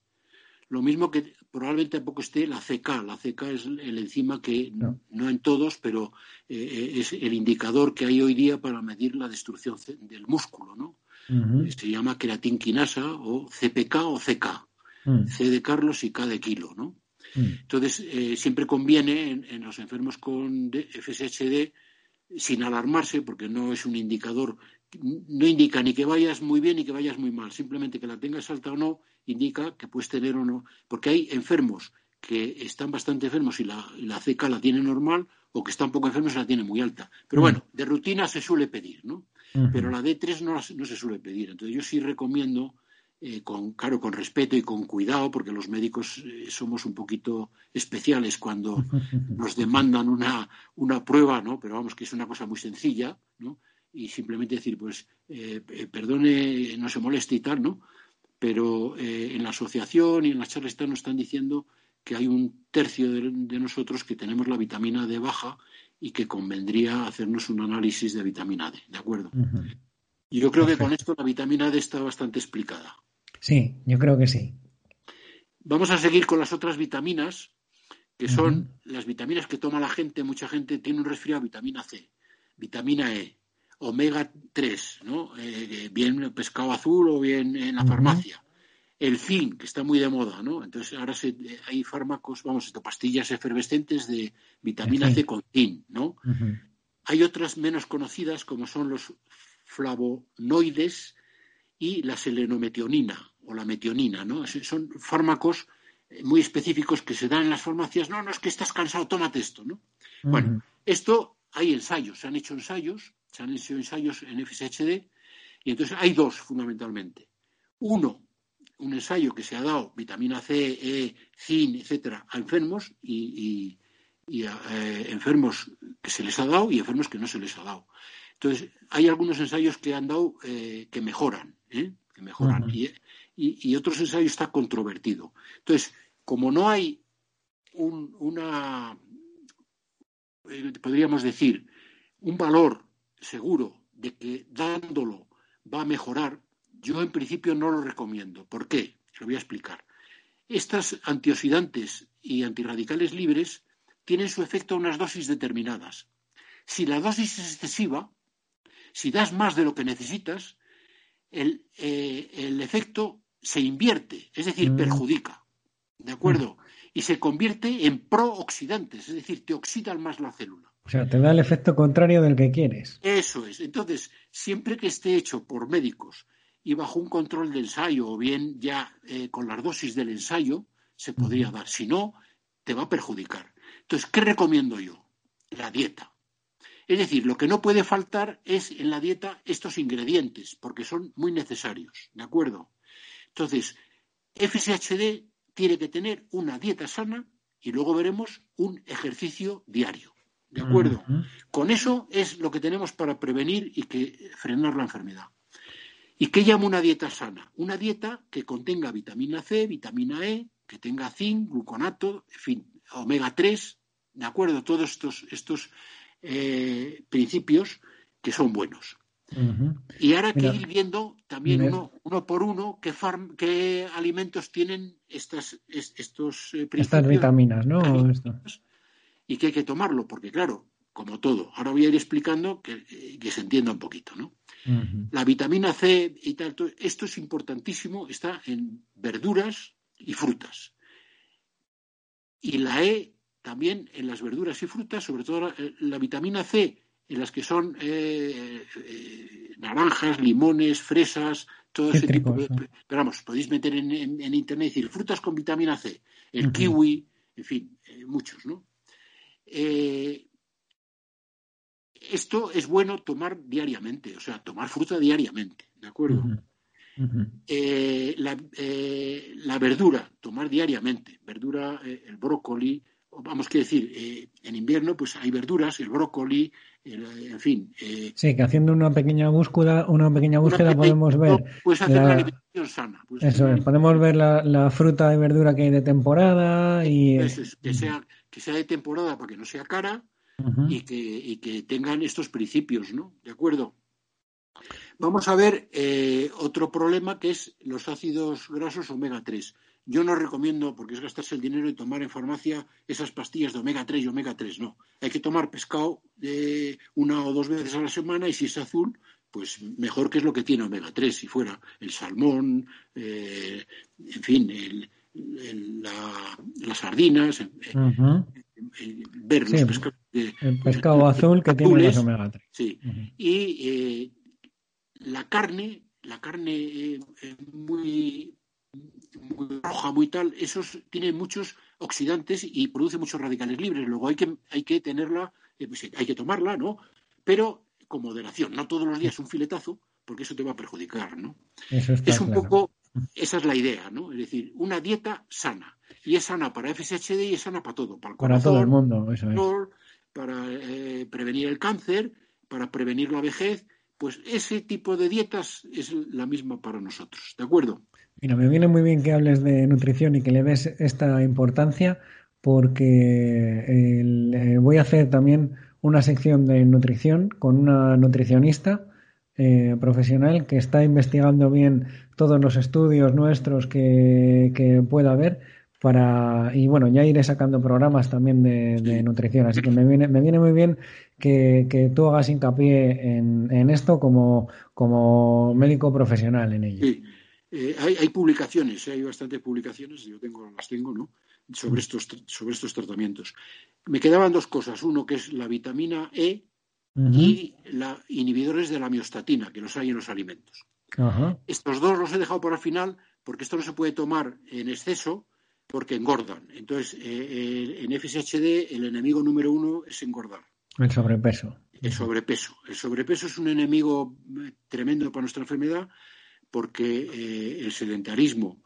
Lo mismo que probablemente tampoco esté la CK. La CK es el enzima que, no, en todos, pero eh, eh, es el indicador que hay hoy día para medir la destrucción del músculo, ¿no? Se llama queratinquinasa o CPK o CK. Mm. C de Carlos y K de kilo, ¿no? Mm. Entonces, eh, siempre conviene en, los enfermos con FSHD, sin alarmarse, porque no es un indicador, no indica ni que vayas muy bien ni que vayas muy mal, simplemente que la tengas alta o no, indica que puedes tener o no, porque hay enfermos que están bastante enfermos y la, la CK la tiene normal, o que están poco enfermos y la tiene muy alta. Pero mm. bueno, de rutina se suele pedir, ¿no? pero la D3 no, no, se suele pedir. Entonces yo sí recomiendo, eh, con, claro, con respeto y con cuidado, porque los médicos eh, somos un poquito especiales cuando nos demandan una, una prueba, ¿no? Pero vamos, que es una cosa muy sencilla, ¿no? Y simplemente decir, pues, eh, perdone, no se moleste y tal, ¿no? Pero en la asociación y en las charlas nos están diciendo que hay un tercio de, de nosotros que tenemos la vitamina D baja y que convendría hacernos un análisis de vitamina D, ¿de acuerdo? Y yo creo que con esto la vitamina D está bastante explicada. Sí, yo creo que sí. Vamos a seguir con las otras vitaminas, que son las vitaminas que toma la gente. Mucha gente tiene un resfriado, vitamina C, vitamina E, omega 3, ¿no? Eh, bien pescado azul o bien en la farmacia el zinc, que está muy de moda, ¿no? Entonces ahora hay fármacos, vamos, pastillas efervescentes de vitamina C con zinc, ¿no? Hay otras menos conocidas como son los flavonoides y la selenometionina o la metionina, ¿no? Son fármacos eh, muy específicos que se dan en las farmacias. No, no es que estás cansado, tómate esto, ¿no? Bueno, esto hay ensayos, se han hecho ensayos, se han hecho ensayos en FSHD y entonces hay dos fundamentalmente. Uno, un ensayo que se ha dado vitamina C, E, zinc, etcétera, a enfermos y, a eh, enfermos que se les ha dado y enfermos que no se les ha dado. Entonces, hay algunos ensayos que han dado eh, que mejoran, ¿eh? que mejoran y, otros ensayos está controvertido. Entonces, como no hay un, una, podríamos decir, un valor seguro de que dándolo va a mejorar, yo en principio no lo recomiendo. ¿Por qué? Lo voy a explicar. Estas antioxidantes y antirradicales libres tienen su efecto a unas dosis determinadas. Si la dosis es excesiva, si das más de lo que necesitas, el, eh, efecto se invierte, es decir, mm. perjudica. ¿De acuerdo? Mm. Y se convierte en prooxidantes, es decir, te oxidan más la célula. O sea, te da el efecto contrario del que quieres. Eso es. Entonces, siempre que esté hecho por médicos y bajo un control de ensayo o bien ya eh, con las dosis del ensayo se podría dar. Si no, te va a perjudicar. Entonces, ¿qué recomiendo yo? La dieta. Es decir, lo que no puede faltar es en la dieta estos ingredientes, porque son muy necesarios, ¿de acuerdo? Entonces, FSHD tiene que tener una dieta sana y luego veremos un ejercicio diario, ¿de acuerdo? Con eso es lo que tenemos para prevenir y que frenar la enfermedad. ¿Y qué llamo una dieta sana? Una dieta que contenga vitamina C, vitamina E, que tenga zinc, gluconato, en fin, omega 3, ¿de acuerdo? Todos estos, estos eh, principios que son buenos. Y ahora que ir viendo también uno, uno, por uno qué, qué alimentos tienen estas, estos eh, principios. Estas vitaminas, ¿no? Y que hay que tomarlo, porque claro, como todo, ahora voy a ir explicando que, que se entienda un poquito, ¿no? La vitamina C y tal, esto es importantísimo, está en verduras y frutas. Y la E también en las verduras y frutas, sobre todo la, eh, vitamina C en las que son eh, eh, naranjas, limones, fresas, todo ese tipo de... Pero vamos, podéis meter en, internet y decir frutas con vitamina C, el kiwi, en fin, muchos, ¿no? Esto es bueno tomar diariamente, o sea, tomar fruta diariamente, ¿de acuerdo? Eh, eh, la, verdura, tomar diariamente, verdura, eh, el brócoli, vamos a decir, en invierno pues hay verduras, el brócoli, en fin. sí, que haciendo una pequeña búsqueda, una pequeña búsqueda podemos ver. Puedes hacer la, una alimentación sana. Eso es, podemos ver la, fruta y verdura que hay de temporada y. que, sea, que sea de temporada para que no sea cara y, que, que tengan estos principios, ¿no? ¿De acuerdo? Vamos a ver eh, otro problema que es los ácidos grasos omega 3. Yo no recomiendo, porque es gastarse el dinero y tomar en farmacia esas pastillas de omega 3 y omega 3, no. Hay que tomar pescado eh, una o dos veces a la semana y si es azul, pues mejor que es lo que tiene omega 3, si fuera el salmón, eh, en fin, el, las sardinas, ver los pescados el pescado azul que tiene los omega 3. Sí. Y eh, la carne, la carne muy, muy, roja, muy tal, esos tiene muchos oxidantes y produce muchos radicales libres. Luego hay que, hay que tenerla, eh, pues, hay que tomarla, ¿no? Pero con moderación, no todos los días un filetazo, porque eso te va a perjudicar, ¿no? es un poco, esa es la idea, ¿no? Es decir, una dieta sana. Y es sana para FSHD y es sana para todo, para el corazón, para todo el mundo, eso es para eh, prevenir el cáncer, para prevenir la vejez, pues ese tipo de dietas es la misma para nosotros, ¿de acuerdo? Mira, me viene muy bien que hables de nutrición y que le des esta importancia porque eh, voy a hacer también una sección de nutrición con una nutricionista eh, profesional que está investigando bien todos los estudios nuestros que, que pueda haber para y bueno ya iré sacando programas también de, nutrición. Así que me viene me viene muy bien que, tú hagas hincapié en, esto como, como médico profesional en ello. Sí. Eh, hay, hay, publicaciones hay bastantes publicaciones yo tengo las tengo no sobre estos sobre estos tratamientos me quedaban dos cosas uno que es la vitamina E y la inhibidores de la miostatina que los hay en los alimentos estos dos los he dejado por al final porque esto no se puede tomar en exceso porque engordan. Entonces, eh, eh, en FSHD el enemigo número uno es engordar. El sobrepeso. El sobrepeso. El sobrepeso es un enemigo eh, tremendo para nuestra enfermedad porque el sedentarismo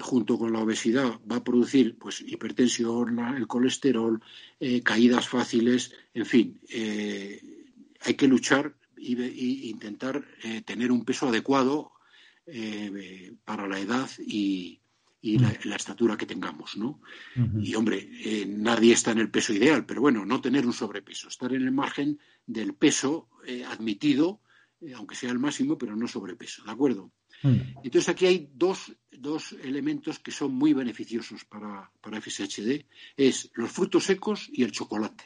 junto con la obesidad va a producir pues hipertensión, el colesterol, caídas fáciles, en fin, hay que luchar e intentar tener un peso adecuado para la edad y, y la, estatura que tengamos, ¿no? Y hombre, eh, nadie está en el peso ideal, pero bueno, no tener un sobrepeso, estar en el margen del peso eh, admitido, eh, aunque sea el máximo, pero no sobrepeso, ¿de acuerdo? Entonces aquí hay dos, dos, elementos que son muy beneficiosos para, para FSHD, es los frutos secos y el chocolate.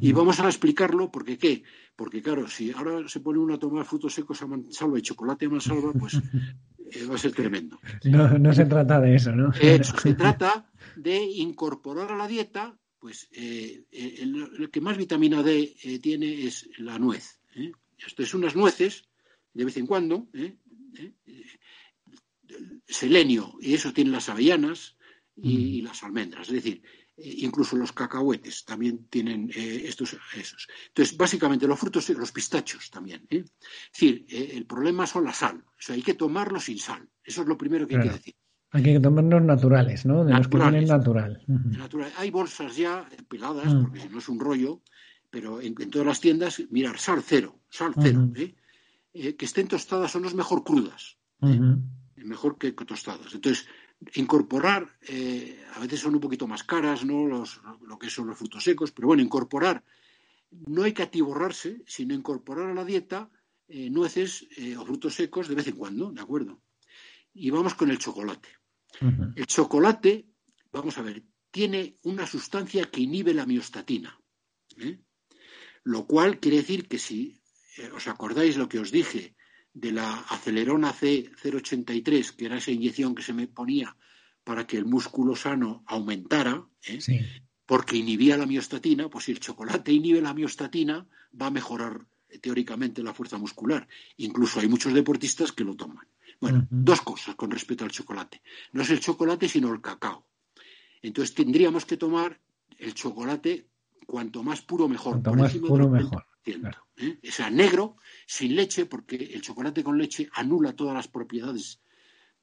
Y vamos a explicarlo porque qué, porque claro, si ahora se pone uno a tomar frutos secos a mansalva y chocolate a mansalva, pues Eh, va a ser tremendo. No, se trata de eso, ¿no? se trata de incorporar a la dieta, pues eh, el, que más vitamina D eh, tiene es la nuez. Esto es unas nueces, de vez en cuando, selenio, y eso tiene las avellanas y, las almendras. Es decir, eh, incluso los cacahuetes también tienen eh, estos esos. Entonces, básicamente los frutos, los pistachos también. Es decir, el problema son la sal. O sea, hay que tomarlo sin sal. Eso es lo primero que hay que decir. Hay que tomarlos naturales, ¿no? De los que tienen natural. Hay bolsas ya peladas, mm. porque no es un rollo, pero en, todas las tiendas, mirar, sal cero, sal cero. que estén tostadas son las mejor crudas. Mejor que tostadas. Entonces, incorporar, eh, a veces son un poquito más caras, ¿no? Los, lo que son los frutos secos, pero bueno, incorporar, no hay que atiborrarse, sino incorporar a la dieta eh, nueces eh, o frutos secos de vez en cuando, ¿de acuerdo? Y vamos con el chocolate. El chocolate, vamos a ver, tiene una sustancia que inhibe la miostatina, lo cual quiere decir que si os acordáis lo que os dije de la acelerona C083, que era esa inyección que se me ponía para que el músculo sano aumentara, ¿eh? porque inhibía la miostatina, pues si el chocolate inhibe la miostatina, va a mejorar eh, teóricamente la fuerza muscular. Incluso hay muchos deportistas que lo toman. Bueno, dos cosas con respecto al chocolate. No es el chocolate, sino el cacao. Entonces tendríamos que tomar el chocolate cuanto más puro mejor. Cuanto más puro mejor. ¿eh? O sea, negro, sin leche, porque el chocolate con leche anula todas las propiedades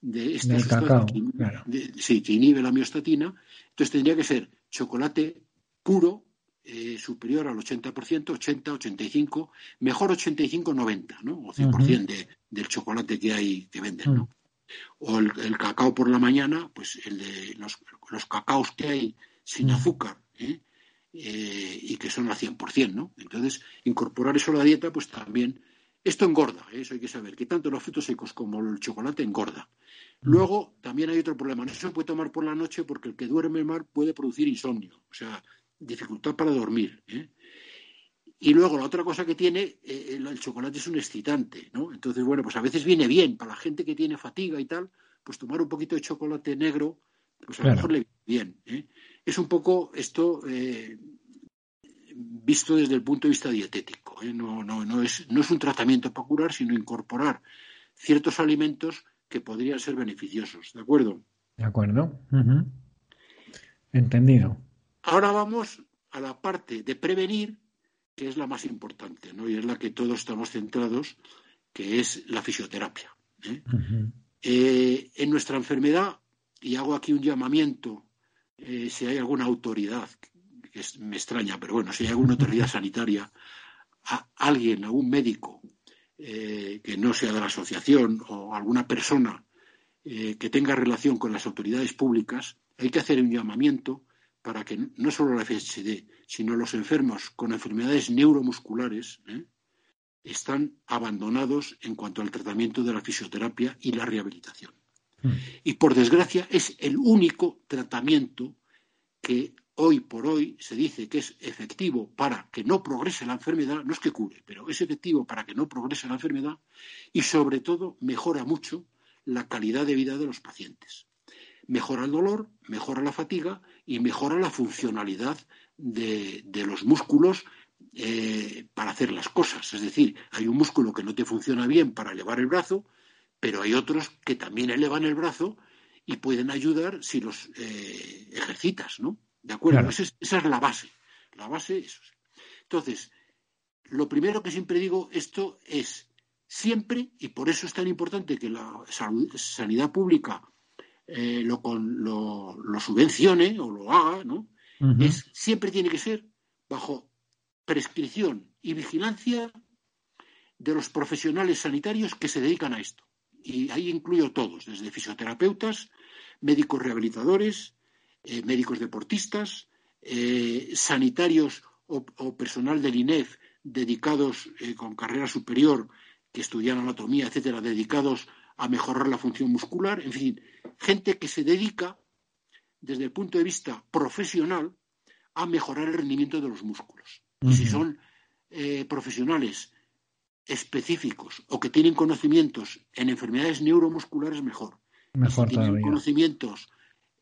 de esta sustancia que, inhibe la miostatina. Entonces tendría que ser chocolate puro, eh, superior al 80%, 80, 85, mejor 85, 90, ¿no? O 100% del chocolate que hay que venden, ¿no? Mm. O el, cacao por la mañana, pues el de los, los cacaos que hay sin mm. azúcar, ¿eh? Eh, y que son al 100%, ¿no? Entonces, incorporar eso a la dieta, pues también. Esto engorda, ¿eh? eso hay que saber, que tanto los frutos secos como el chocolate engorda. Luego, también hay otro problema, no se puede tomar por la noche porque el que duerme mal puede producir insomnio, o sea, dificultad para dormir. ¿eh? Y luego la otra cosa que tiene, el, chocolate es un excitante, ¿no? Entonces, bueno, pues a veces viene bien para la gente que tiene fatiga y tal, pues tomar un poquito de chocolate negro, pues a lo mejor le viene bien. Es un poco esto eh, visto desde el punto de vista dietético. ¿eh? No, no, no, es, no es un tratamiento para curar, sino incorporar ciertos alimentos que podrían ser beneficiosos. ¿De acuerdo? De acuerdo. Entendido. Ahora vamos a la parte de prevenir, que es la más importante, ¿no? Y es la que todos estamos centrados, que es la fisioterapia. ¿eh? en nuestra enfermedad, y hago aquí un llamamiento eh, si hay alguna autoridad, que me extraña, pero bueno, si hay alguna autoridad sanitaria, a alguien, algún médico eh, que no sea de la asociación o alguna persona eh, que tenga relación con las autoridades públicas, hay que hacer un llamamiento para que no solo la FSD, sino los enfermos con enfermedades neuromusculares están abandonados en cuanto al tratamiento de la fisioterapia y la rehabilitación. Mm. Y por desgracia es el único tratamiento que hoy por hoy se dice que es efectivo para que no progrese la enfermedad, no es que cure, pero es efectivo para que no progrese la enfermedad y sobre todo mejora mucho la calidad de vida de los pacientes. Mejora el dolor, mejora la fatiga y mejora la funcionalidad de, los músculos eh, para hacer las cosas. Es decir, hay un músculo que no te funciona bien para elevar el brazo, pero hay otros que también elevan el brazo y pueden ayudar si los eh, ejercitas, ¿no? ¿De acuerdo? Esa, es, la base. La base es. Entonces, lo primero que siempre digo, esto es siempre, y por eso es tan importante que la sanidad pública eh, lo, lo, subvencione o lo haga, ¿no? es, siempre tiene que ser bajo prescripción y vigilancia de los profesionales sanitarios que se dedican a esto y ahí incluyo todos, desde fisioterapeutas, médicos rehabilitadores, eh, médicos deportistas, eh, sanitarios o, personal del INEF dedicados eh, con carrera superior que estudian anatomía, etcétera, dedicados a mejorar la función muscular, en fin, gente que se dedica desde el punto de vista profesional a mejorar el rendimiento de los músculos. Y si son profesionales específicos o que tienen conocimientos en enfermedades neuromusculares, mejor. Mejor si tienen conocimientos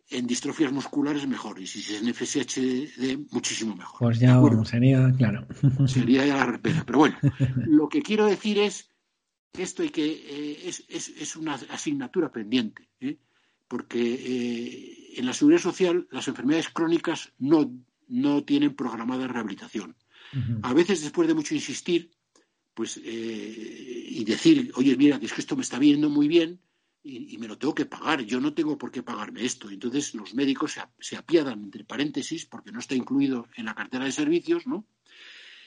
en distrofias musculares, mejor. Y si es en FSHD, muchísimo mejor. Pues ya sería, claro. Sería ya la repera. Pero bueno, lo que quiero decir es que esto hay que, eh, es, es, una asignatura pendiente. ¿eh? porque eh, en la seguridad social las enfermedades crónicas no, no tienen programada rehabilitación. A veces, después de mucho insistir, pues eh, y decir, oye, mira, es que esto me está viendo muy bien y, me lo tengo que pagar, yo no tengo por qué pagarme esto. Entonces los médicos se, se, apiadan, entre paréntesis, porque no está incluido en la cartera de servicios, ¿no?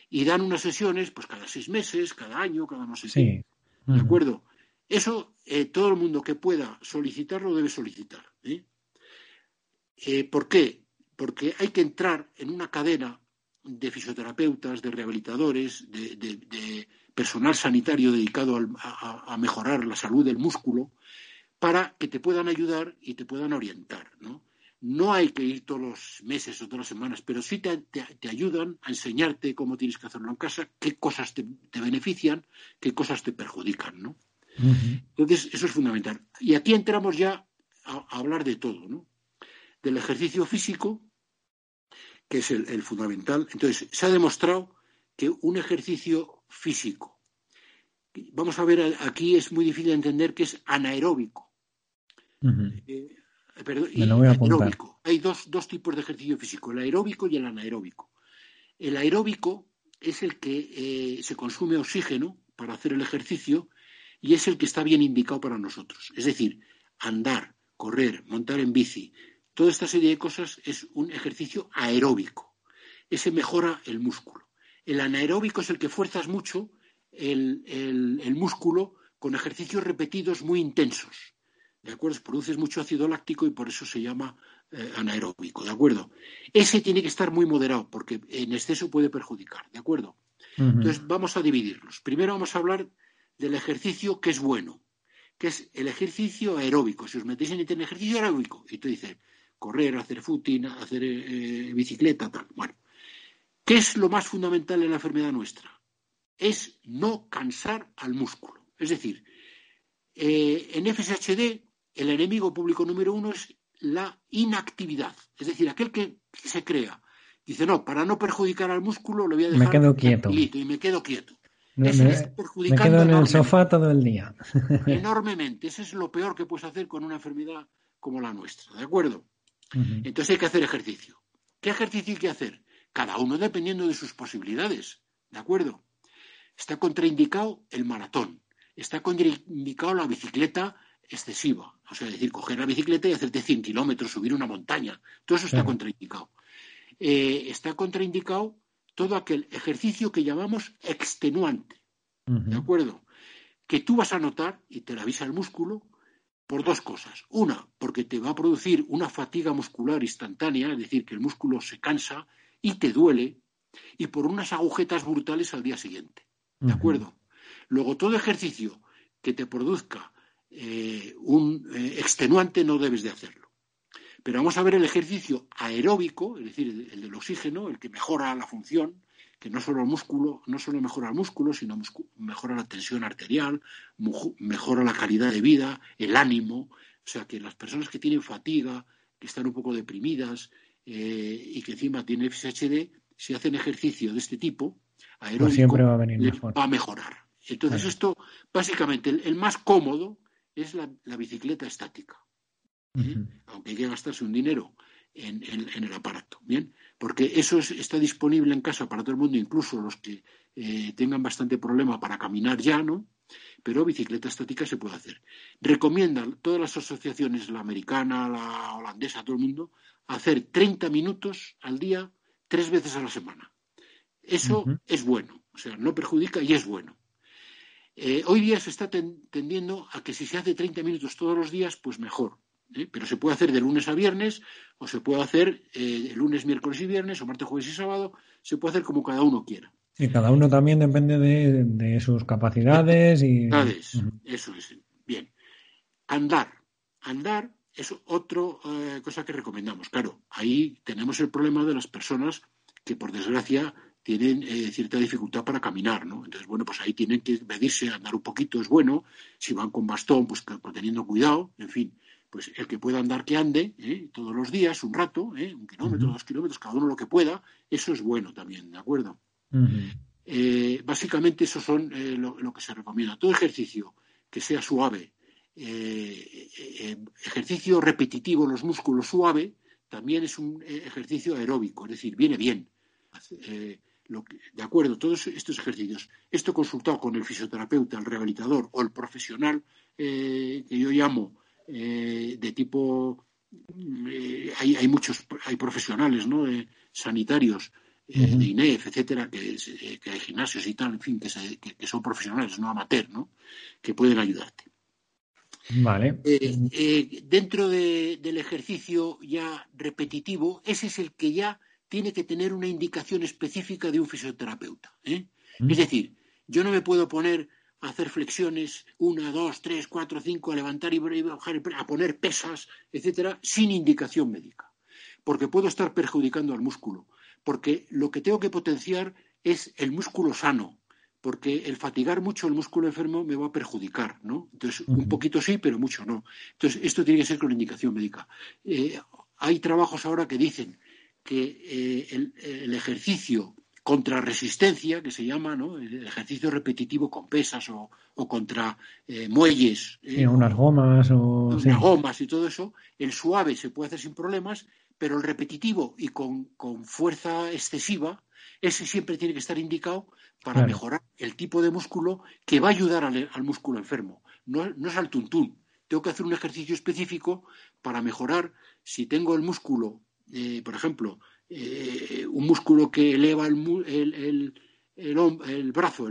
Y dan unas sesiones, pues cada seis meses, cada año, cada no sé qué. ¿De acuerdo? Eso eh, todo el mundo que pueda solicitarlo debe solicitar. ¿eh? ¿eh? por qué? Porque hay que entrar en una cadena de fisioterapeutas, de rehabilitadores, de, personal sanitario dedicado a, mejorar la salud del músculo, para que te puedan ayudar y te puedan orientar. ¿no? no hay que ir todos los meses o todas las semanas, pero sí te, ayudan a enseñarte cómo tienes que hacerlo en casa, qué cosas te, benefician, qué cosas te perjudican. ¿no? Entonces, eso es fundamental. Y aquí entramos ya a, hablar de todo, ¿no? Del ejercicio físico, que es el, fundamental. Entonces, se ha demostrado que un ejercicio físico, vamos a ver, aquí es muy difícil de entender que es anaeróbico. Eh, aeróbico. Hay dos, dos tipos de ejercicio físico, el aeróbico y el anaeróbico. El aeróbico es el que eh, se consume oxígeno para hacer el ejercicio y es el que está bien indicado para nosotros. Es decir, andar, correr, montar en bici, toda esta serie de cosas es un ejercicio aeróbico. Ese mejora el músculo. El anaeróbico es el que fuerzas mucho el, músculo con ejercicios repetidos muy intensos. ¿De acuerdo? Produces mucho ácido láctico y por eso se llama eh, anaeróbico. ¿De acuerdo? Ese tiene que estar muy moderado porque en exceso puede perjudicar. ¿De acuerdo? Entonces vamos a dividirlos. Primero vamos a hablar del ejercicio que es bueno, que es el ejercicio aeróbico. Si os metéis en internet, ejercicio aeróbico, y te dice correr, hacer footing, hacer eh, bicicleta, tal. Bueno, ¿qué es lo más fundamental en la enfermedad nuestra? Es no cansar al músculo. Es decir, eh, en FSHD el enemigo público número uno es la inactividad. Es decir, aquel que, se crea. Dice, no, para no perjudicar al músculo lo voy a dejar me quedo quieto. y me quedo quieto. Me, quedo en el sofá todo el día. enormemente. Eso es lo peor que puedes hacer con una enfermedad como la nuestra, ¿de acuerdo? Entonces hay que hacer ejercicio. ¿Qué ejercicio hay que hacer? Cada uno dependiendo de sus posibilidades, ¿de acuerdo? Está contraindicado el maratón, está contraindicado la bicicleta excesiva, o sea, decir, coger la bicicleta y hacerte 100 kilómetros, subir una montaña, todo eso está contraindicado. Eh, está contraindicado todo aquel ejercicio que llamamos extenuante. ¿De acuerdo? Que tú vas a notar, y te la avisa el músculo, por dos cosas. Una, porque te va a producir una fatiga muscular instantánea, es decir, que el músculo se cansa y te duele, y por unas agujetas brutales al día siguiente. ¿De acuerdo? Luego, todo ejercicio que te produzca eh, un eh, extenuante no debes de hacerlo. Pero vamos a ver el ejercicio aeróbico, es decir, el del oxígeno, el que mejora la función, que no solo el músculo, no solo mejora el músculo, sino mejora la tensión arterial, mejora la calidad de vida, el ánimo, o sea que las personas que tienen fatiga, que están un poco deprimidas eh, y que encima tienen FSHD, si hacen ejercicio de este tipo, aeróbico, va, a va a mejorar. Entonces esto, básicamente, el, más cómodo es la bicicleta estática. ¿eh? aunque hay que gastarse un dinero en, el aparato. Bien, porque eso está disponible en casa para todo el mundo, incluso los que eh, tengan bastante problema para caminar ya, ¿no? Pero bicicleta estática se puede hacer. Recomiendan todas las asociaciones, la americana, la holandesa, todo el mundo, hacer 30 minutos al día, tres veces a la semana. Eso es bueno, o sea, no perjudica y es bueno. Eh, hoy día se está tendiendo a que si se hace 30 minutos todos los días, pues mejor. ¿eh? pero se puede hacer de lunes a viernes o se puede hacer eh, de lunes, miércoles y viernes o martes, jueves y sábado, se puede hacer como cada uno quiera. Y cada uno también depende de, sus capacidades y... Eso es. Bien. Andar. Andar es otra eh, cosa que recomendamos. Claro, ahí tenemos el problema de las personas que, por desgracia, tienen cierta dificultad para caminar, ¿no? Entonces, bueno, pues ahí tienen que medirse, andar un poquito es bueno. Si van con bastón, pues, pues teniendo cuidado, en fin pues el que pueda andar que ande ¿eh? todos los días, un rato, ¿eh? un kilómetro, dos kilómetros, cada uno lo que pueda, eso es bueno también, ¿de acuerdo? Eh, básicamente eso son lo, que se recomienda. Todo ejercicio que sea suave ejercicio repetitivo en los músculos suave también es un ejercicio aeróbico, es decir, viene bien. de acuerdo, todos estos ejercicios. Esto consultado con el fisioterapeuta, el rehabilitador o el profesional que yo llamo de tipo hay, hay, muchos hay profesionales ¿no? sanitarios de INEF, etcétera, que, que, hay gimnasios y tal, en fin, que, son profesionales, no amateur, ¿no? que pueden ayudarte. Vale. Eh, eh, dentro del ejercicio ya repetitivo, ese es el que ya tiene que tener una indicación específica de un fisioterapeuta. ¿eh? Es decir, yo no me puedo poner a hacer flexiones, una, dos, tres, cuatro, cinco, a levantar y bajar, a poner pesas, etcétera, sin indicación médica. Porque puedo estar perjudicando al músculo porque lo que tengo que potenciar es el músculo sano, porque el fatigar mucho el músculo enfermo me va a perjudicar, ¿no? Entonces, un poquito sí, pero mucho no. Entonces, esto tiene que ser con indicación médica. Eh, hay trabajos ahora que dicen que eh, el, ejercicio contra resistencia, que se llama, ¿no? El ejercicio repetitivo con pesas o, contra eh, muelles. unas gomas o... Unas gomas y todo eso. El suave se puede hacer sin problemas, pero el repetitivo y con, fuerza excesiva, ese siempre tiene que estar indicado para mejorar el tipo de músculo que va a ayudar al, músculo enfermo. No, es al tuntún. Tengo que hacer un ejercicio específico para mejorar si tengo el músculo, eh, por ejemplo, eh, un músculo que eleva el, el, brazo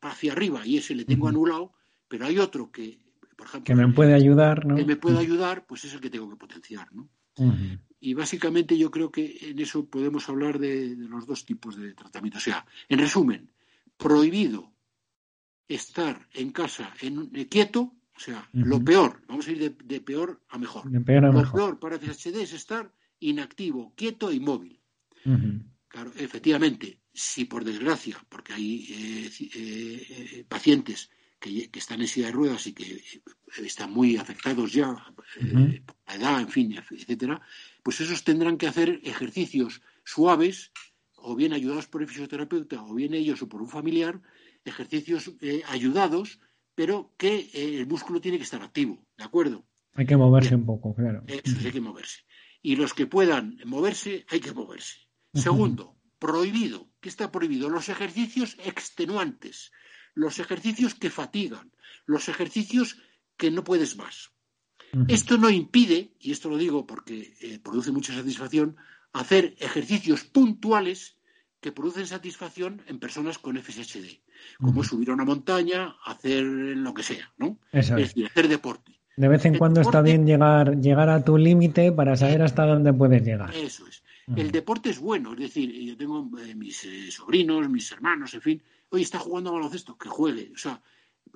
hacia arriba y ese le tengo anulado, pero hay otro que, por ejemplo, que me puede ayudar, ¿no? Que me puede ayudar, pues es el que tengo que potenciar, ¿no? Y básicamente yo creo que en eso podemos hablar de, los dos tipos de tratamiento. O sea, en resumen, prohibido estar en casa en, eh, quieto, o sea, lo peor, vamos a ir de, peor a mejor. lo peor para FSHD es estar inactivo, quieto e inmóvil. Claro, efectivamente, si por desgracia, porque hay eh, eh, pacientes que, están en silla de ruedas y que eh, están muy afectados ya eh, por la edad, en fin, etcétera, pues esos tendrán que hacer ejercicios suaves, o bien ayudados por el fisioterapeuta, o bien ellos o por un familiar, ejercicios eh, ayudados, pero que el músculo tiene que estar activo, ¿de acuerdo? Hay que moverse un poco, claro. Eso hay que moverse. Y los que puedan moverse, hay que moverse. Segundo, prohibido. ¿Qué está prohibido? Los ejercicios extenuantes los ejercicios que fatigan, los ejercicios que no puedes más. Esto no impide, y esto lo digo porque eh, produce mucha satisfacción, hacer ejercicios puntuales que producen satisfacción en personas con FSHD, como subir a una montaña, hacer lo que sea, ¿no? es decir, hacer deporte. De vez en cuando está bien llegar, llegar a tu límite para saber hasta dónde puedes llegar. Eso es. El deporte es bueno, es decir, yo tengo eh, mis eh, sobrinos, mis hermanos, en fin, hoy está jugando a baloncesto, que juegue. O sea,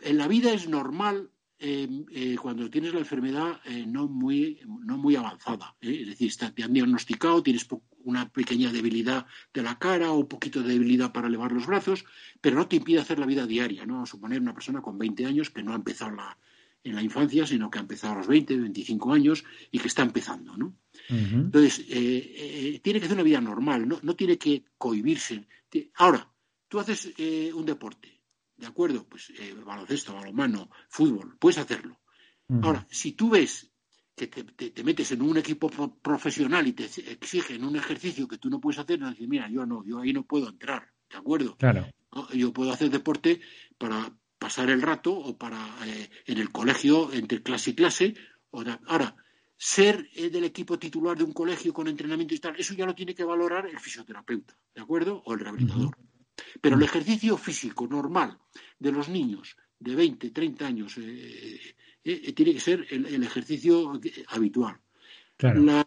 en la vida es normal em, eh, cuando tienes la enfermedad eh, no, muy, no muy avanzada. ¿eh? Es decir, te han diagnosticado, tienes una pequeña debilidad de la cara o un poquito de debilidad para elevar los brazos, pero no te impide hacer la vida diaria. ¿no? A suponer una persona con 20 años que no ha empezado en la infancia, sino que ha empezado a los 20, 25 años y que está empezando. ¿no? Entonces, tiene que hacer una vida normal, no, no tiene que cohibirse. Ahora, Tú haces eh, un deporte, ¿de acuerdo? Pues eh, baloncesto, balonmano, fútbol, puedes hacerlo. Ahora, si tú ves que te, metes en un equipo profesional y te exigen un ejercicio que tú no puedes hacer, no dices, mira, yo no, yo ahí no puedo entrar, ¿de acuerdo? Claro. Yo puedo hacer deporte para pasar el rato o para eh, en el colegio entre clase y clase. ahora, ser del equipo titular de un colegio con entrenamiento y tal, eso ya lo tiene que valorar el fisioterapeuta, ¿de acuerdo? O el rehabilitador. Pero el ejercicio físico normal de los niños de 20, 30 años eh, eh, eh, tiene que ser el, ejercicio habitual. La,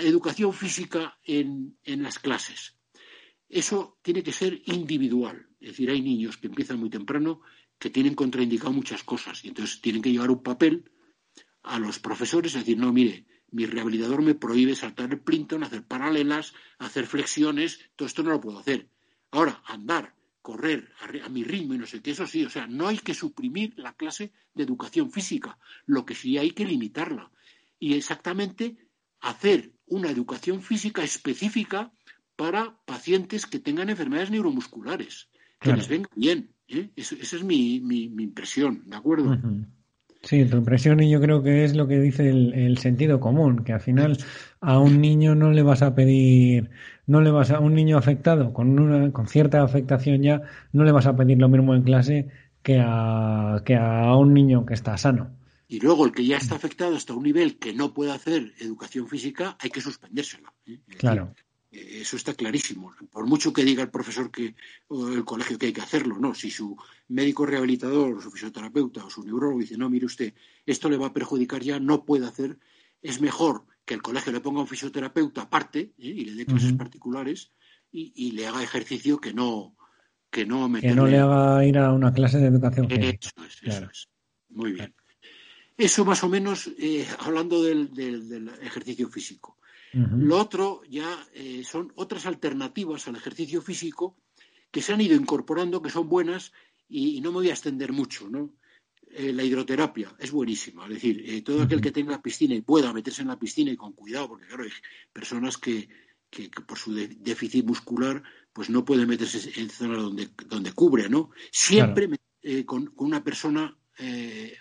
educación física en, las clases. Eso tiene que ser individual. Es decir, hay niños que empiezan muy temprano que tienen contraindicado muchas cosas y entonces tienen que llevar un papel a los profesores, es decir, no, mire, mi rehabilitador me prohíbe saltar el plinton, hacer paralelas, hacer flexiones, todo esto no lo puedo hacer. Ahora, andar, correr a, mi ritmo y no sé qué, eso sí, o sea, no hay que suprimir la clase de educación física, lo que sí hay que limitarla. Y exactamente hacer una educación física específica para pacientes que tengan enfermedades neuromusculares, que les venga bien. ¿eh? esa es mi, impresión, ¿de acuerdo? Sí, tu impresión y yo creo que es lo que dice el, sentido común, que al final a un niño no le vas a pedir, no le vas a un niño afectado con una con cierta afectación ya, no le vas a pedir lo mismo en clase que a que a un niño que está sano. Y luego el que ya está afectado hasta un nivel que no puede hacer educación física, hay que suspendérsela. ¿eh? Claro. Eso está clarísimo. Por mucho que diga el profesor que, o el colegio que hay que hacerlo, no. Si su médico rehabilitador, o su fisioterapeuta o su neurólogo dice, no, mire usted, esto le va a perjudicar ya, no puede hacer, es mejor que el colegio le ponga un fisioterapeuta aparte ¿eh? y le dé clases particulares y, le haga ejercicio que no que no Que no le haga ir a una clase de educación Eso es, eso es. Muy bien. Eso más o menos eh, hablando del ejercicio físico. Lo otro ya eh, son otras alternativas al ejercicio físico que se han ido incorporando, que son buenas, y, no me voy a extender mucho, ¿no? Eh, la hidroterapia es buenísima, es decir, eh, todo aquel que tenga piscina y pueda meterse en la piscina y con cuidado, porque claro, hay personas que, por su déficit muscular pues no pueden meterse en zonas donde, donde cubre, ¿no? Siempre con, una persona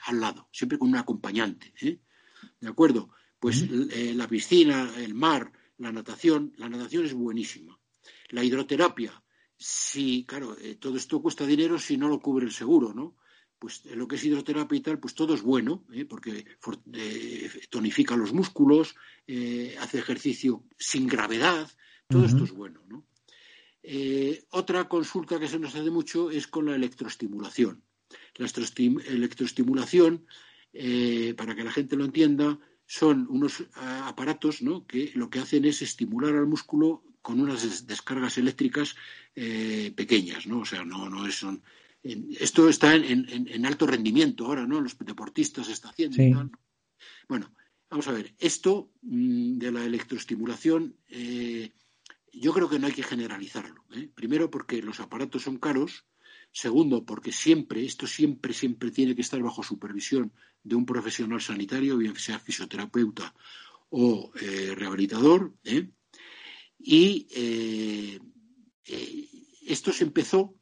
al lado, siempre con un acompañante, ¿de acuerdo? Pues eh, la piscina, el mar, la natación, la natación es buenísima. La hidroterapia, si, claro, eh, todo esto cuesta dinero si no lo cubre el seguro, ¿no? Pues lo que es hidroterapia y tal, pues todo es bueno, ¿eh? porque tonifica los músculos, hace ejercicio sin gravedad, todo esto es bueno, ¿no? otra consulta que se nos hace mucho es con la electroestimulación. La electroestimulación, para que la gente lo entienda, son unos ah, aparatos ¿no? que lo que hacen es estimular al músculo con unas descargas eléctricas eh, pequeñas, ¿no? O sea, no, no es, son, esto está en, en, alto rendimiento ahora, ¿no? Los deportistas está haciendo. Bueno, vamos a ver, esto mm, de la electroestimulación, eh, yo creo que no hay que generalizarlo. ¿eh? Primero porque los aparatos son caros, Segundo, porque siempre, esto siempre, siempre tiene que estar bajo supervisión de un profesional sanitario, bien sea fisioterapeuta o eh, rehabilitador. ¿eh? Y eh, esto se empezó,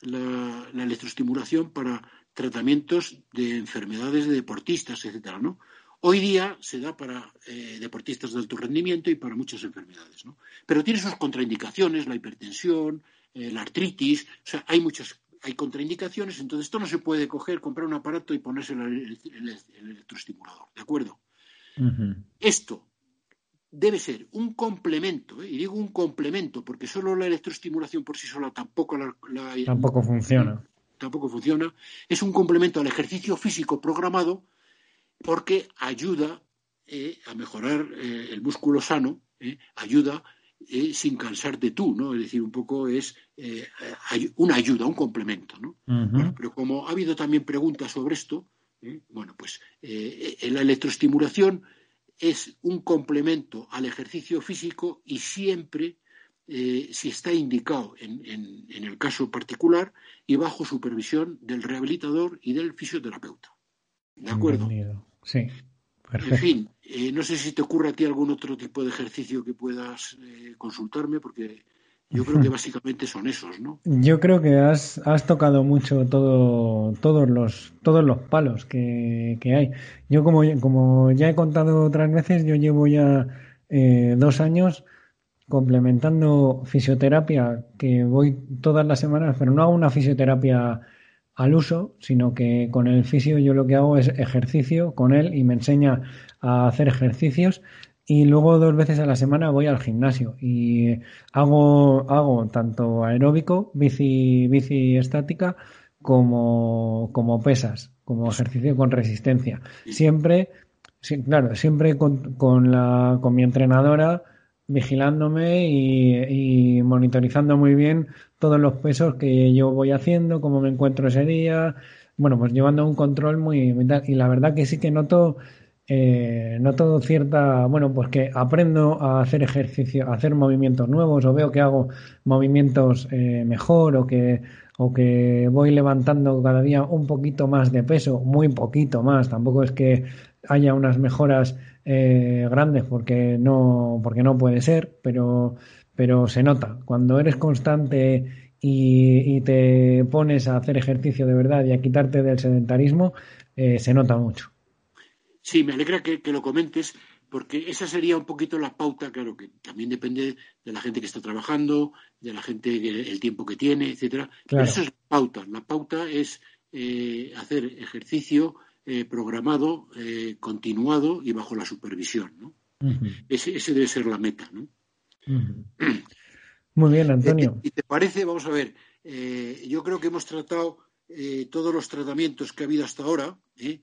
la, electroestimulación, para tratamientos de enfermedades de deportistas, etcétera, ¿no? Hoy día se da para deportistas de alto rendimiento y para muchas enfermedades, ¿no? Pero tiene sus contraindicaciones, la hipertensión, la artritis, o sea, hay muchas hay contraindicaciones, entonces esto no se puede coger, comprar un aparato y ponerse el, electroestimulador, ¿de acuerdo? Esto debe ser un complemento, ¿eh? y digo un complemento, porque solo la electroestimulación por sí sola tampoco la, tampoco funciona. Tampoco funciona. Es un complemento al ejercicio físico programado porque ayuda eh, a mejorar eh, el músculo sano, ayuda eh, sin cansarte tú, ¿no? Es decir, un poco es eh, una ayuda, un complemento, ¿no? pero como ha habido también preguntas sobre esto, ¿eh? bueno, pues la electroestimulación es un complemento al ejercicio físico y siempre, si está indicado en, en, el caso particular, y bajo supervisión del rehabilitador y del fisioterapeuta. ¿De acuerdo? Sí. En fin, eh, no sé si te ocurre a ti algún otro tipo de ejercicio que puedas eh, consultarme, porque yo creo que básicamente son esos, ¿no? Yo creo que has, has tocado mucho todo, todos los todos los palos que, hay. Yo como, como ya he contado otras veces, yo llevo ya eh, dos años complementando fisioterapia, que voy todas las semanas, pero no hago una fisioterapia al uso, sino que con el fisio yo lo que hago es ejercicio con él y me enseña a hacer ejercicios y luego dos veces a la semana voy al gimnasio y hago, hago tanto aeróbico, bici, bici estática, como, como pesas, como ejercicio con resistencia. Siempre, sí, claro, siempre con, con, la, con mi entrenadora vigilándome y, monitorizando muy bien todos los pesos que yo voy haciendo, cómo me encuentro ese día, bueno, pues llevando un control muy, y la verdad que sí que noto eh, noto cierta, bueno, pues que aprendo a hacer ejercicio, a hacer movimientos nuevos, o veo que hago movimientos eh, mejor, o que, o que voy levantando cada día un poquito más de peso, muy poquito más, tampoco es que haya unas mejoras eh, grandes porque no, porque no puede ser, pero, pero se nota. Cuando eres constante y, te pones a hacer ejercicio de verdad y a quitarte del sedentarismo, eh, se nota mucho. Sí, me alegra que, lo comentes, porque esa sería un poquito la pauta, claro, que también depende de la gente que está trabajando, de la gente, el tiempo que tiene, etcétera. Pero eso es la pauta. La pauta es eh, hacer ejercicio eh, programado, eh, continuado y bajo la supervisión, ¿no? ese, debe ser la meta, ¿no? Muy bien, Antonio. ¿Y te parece? Vamos a ver. yo creo que hemos tratado eh, todos los tratamientos que ha habido hasta ahora, ¿eh?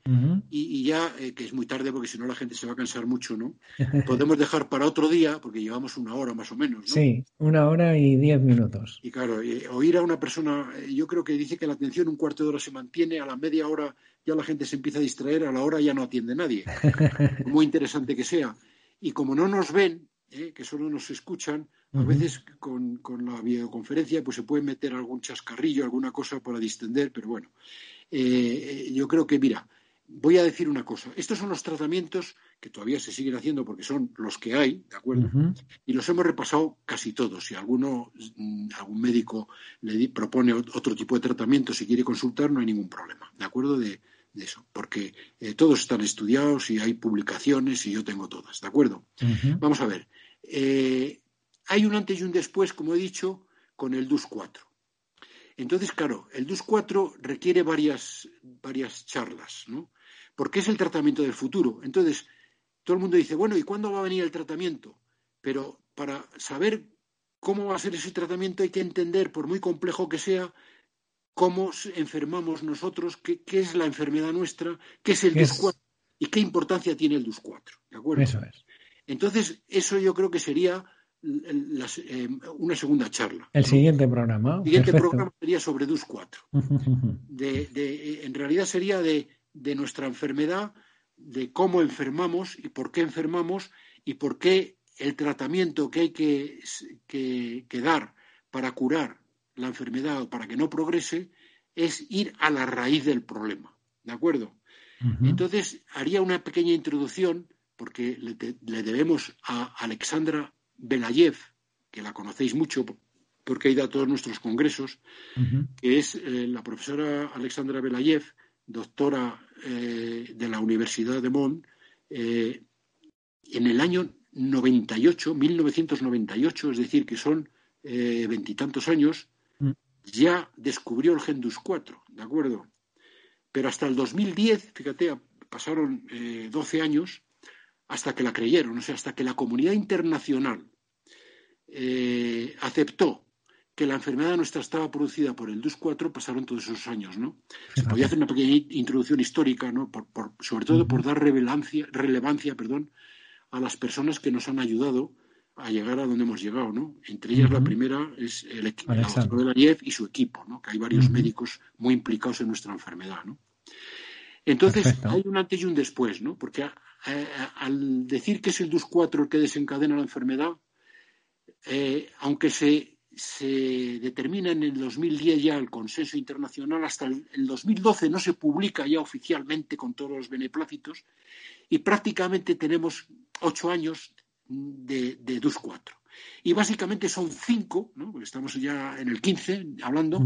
y, ya, eh, que es muy tarde porque si no la gente se va a cansar mucho, ¿no? Podemos dejar para otro día, porque llevamos una hora más o menos, ¿no? Sí, una hora y diez minutos. Y claro, oír a una persona, yo creo que dice que la atención un cuarto de hora se mantiene, a la media hora ya la gente se empieza a distraer, a la hora ya no atiende nadie. muy interesante que sea. Y como no nos ven, que solo nos escuchan, a veces con, la videoconferencia pues se puede meter algún chascarrillo, alguna cosa para distender, pero bueno, eh, yo creo que, mira, voy a decir una cosa. Estos son los tratamientos que todavía se siguen haciendo porque son los que hay, ¿de acuerdo? Y los hemos repasado casi todos. Si alguno, mm, algún médico le propone otro tipo de tratamiento, si quiere consultar, no hay ningún problema, ¿de acuerdo? De, eso, porque eh, todos están estudiados y hay publicaciones y yo tengo todas, ¿de acuerdo? Vamos a ver. Eh, hay un antes y un después, como he dicho, con el DUS 4. Entonces, claro, el DUS 4 requiere varias, varias charlas, ¿no? Porque es el tratamiento del futuro. Entonces, todo el mundo dice, bueno, ¿y cuándo va a venir el tratamiento? Pero para saber cómo va a ser ese tratamiento hay que entender, por muy complejo que sea, cómo enfermamos nosotros, qué, es la enfermedad nuestra, qué es el DUS 4 y qué importancia tiene el DUS 4. ¿De acuerdo? Eso es. Entonces, eso yo creo que sería eh, una segunda charla. El siguiente programa. El siguiente programa sería sobre DUS 4. en realidad sería de, nuestra enfermedad, de cómo enfermamos y por qué enfermamos y por qué el tratamiento que hay que, dar para curar la enfermedad o para que no progrese es ir a la raíz del problema. ¿De acuerdo? Entonces, haría una pequeña introducción, porque le debemos a Alexandra Belayev, que la conocéis mucho porque ha ido a todos nuestros congresos, que es eh, la profesora Alexandra Belayev, doctora eh, de la Universidad de Bonn, eh, en el año 98, 1998, es decir, que son veintitantos años, mm. ya descubrió el gen 4, ¿de acuerdo? Pero hasta el 2010, fíjate, pasaron 12 años, hasta que la creyeron, o sea, hasta que la comunidad internacional eh, aceptó que la enfermedad nuestra estaba producida por el DUS4, pasaron todos esos años, ¿no? Se podía hacer una pequeña introducción histórica, ¿no? sobre todo por dar relevancia, relevancia perdón, a las personas que nos han ayudado a llegar a donde hemos llegado, ¿no? Entre ellas la primera es el equipo de la y su equipo, ¿no? Que hay varios médicos muy implicados en nuestra enfermedad, ¿no? Entonces, hay un antes y un después, ¿no? Porque al decir que es el DUS4 el que desencadena la enfermedad, eh, aunque se, se, determina en el 2010 ya el consenso internacional, hasta el, 2012 no se publica ya oficialmente con todos los beneplácitos y prácticamente tenemos ocho años de, DUS4. Y básicamente son cinco, ¿no? estamos ya en el 15 hablando,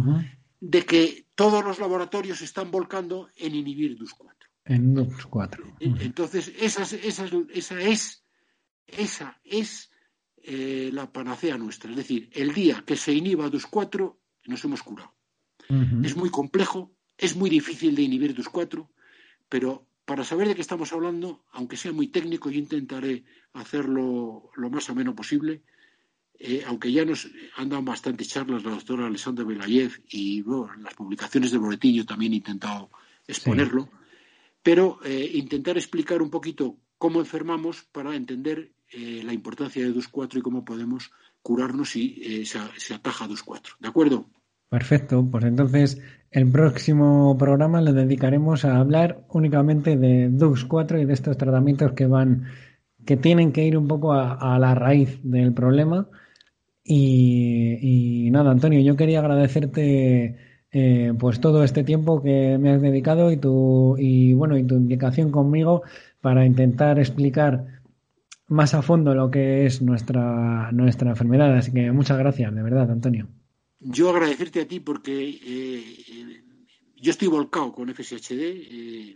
de que todos los laboratorios están volcando en inhibir DUS4. En DUS4. Entonces, esa, esa, esa es, esa es eh, la panacea nuestra. Es decir, el día que se inhiba DUS4, nos hemos curado. Es muy complejo, es muy difícil de inhibir DUS4, pero para saber de qué estamos hablando, aunque sea muy técnico, yo intentaré hacerlo lo más ameno posible. Eh, aunque ya nos han dado bastantes charlas la doctora Alessandra Belayev y las publicaciones de boletín yo también he intentado exponerlo, pero eh, intentar explicar un poquito cómo enfermamos para entender eh, la importancia de DUS4 y cómo podemos curarnos si eh, se, ataja DUS4. ¿De acuerdo? Perfecto, pues entonces el próximo programa le dedicaremos a hablar únicamente de DUS4 y de estos tratamientos que van, que tienen que ir un poco a, la raíz del problema. Y, nada, Antonio, yo quería agradecerte eh, pues todo este tiempo que me has dedicado y tu y bueno y tu implicación conmigo para intentar explicar más a fondo lo que es nuestra, nuestra enfermedad. Así que muchas gracias, de verdad, Antonio. Yo agradecerte a ti porque eh, yo estoy volcado con FSHD. Eh,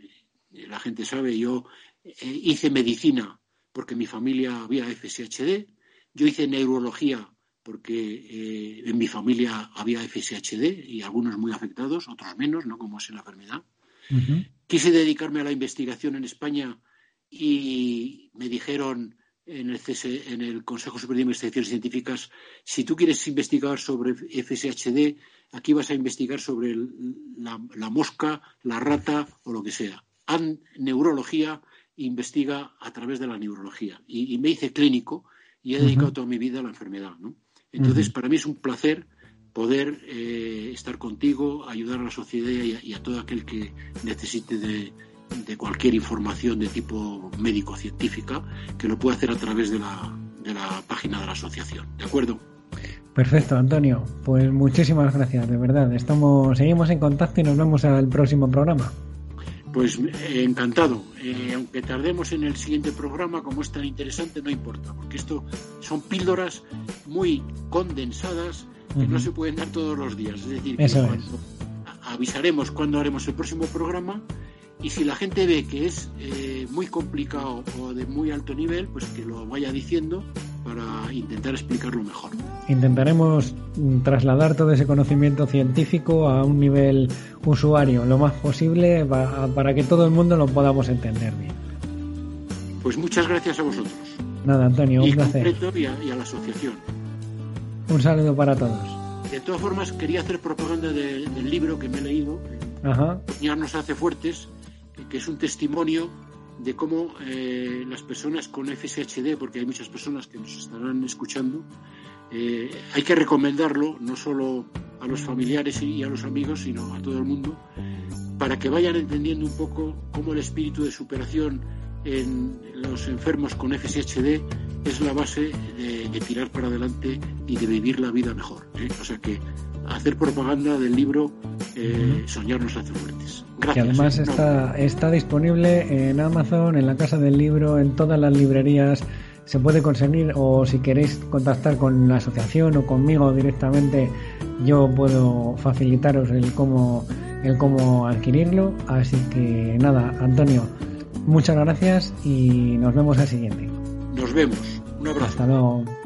la gente sabe, yo hice medicina porque mi familia había FSHD, yo hice neurología porque eh, en mi familia había FSHD y algunos muy afectados, otros menos, no como es en la enfermedad. Quise dedicarme a la investigación en España y me dijeron en el, en el Consejo Superior de Investigaciones Científicas, si tú quieres investigar sobre FSHD, aquí vas a investigar sobre la, mosca, la rata o lo que sea. Han neurología investiga a través de la neurología y, me hice clínico y he dedicado toda mi vida a la enfermedad. ¿no? Entonces, para mí es un placer poder eh, estar contigo, ayudar a la sociedad y a, todo aquel que necesite de, cualquier información de tipo médico-científica, que lo pueda hacer a través de la, de la página de la asociación. ¿De acuerdo? Perfecto, Antonio. Pues muchísimas gracias, de verdad. Estamos, seguimos en contacto y nos vemos al próximo programa. Pues eh, encantado. Eh, aunque tardemos en el siguiente programa, como es tan interesante, no importa, porque esto son píldoras muy condensadas que no se pueden dar todos los días. Es decir, que avisaremos cuando haremos el próximo programa y si la gente ve que es eh, muy complicado o de muy alto nivel, pues que lo vaya diciendo para intentar explicarlo mejor. Intentaremos trasladar todo ese conocimiento científico a un nivel usuario lo más posible para, que todo el mundo lo podamos entender bien. Pues muchas gracias a vosotros. Nada, Antonio, un placer. Y a, y a la asociación. Un saludo para todos. De todas formas, quería hacer propaganda del libro que me he leído, Ajá. nos hace fuertes, que es un testimonio de cómo eh, las personas con FSHD, porque hay muchas personas que nos estarán escuchando, eh, hay que recomendarlo no solo a los familiares y a los amigos, sino a todo el mundo, para que vayan entendiendo un poco cómo el espíritu de superación en los enfermos con FSHD es la base de, tirar para adelante y de vivir la vida mejor. ¿eh? O sea que hacer propaganda del libro eh, Soñar nos hace fuertes. Gracias. Que además ¿eh? está, está disponible en Amazon, en la Casa del Libro, en todas las librerías. Se puede conseguir o si queréis contactar con la asociación o conmigo directamente, yo puedo facilitaros el cómo, el cómo adquirirlo. Así que nada, Antonio, muchas gracias y nos vemos al siguiente. Nos vemos. Un abrazo. Hasta luego.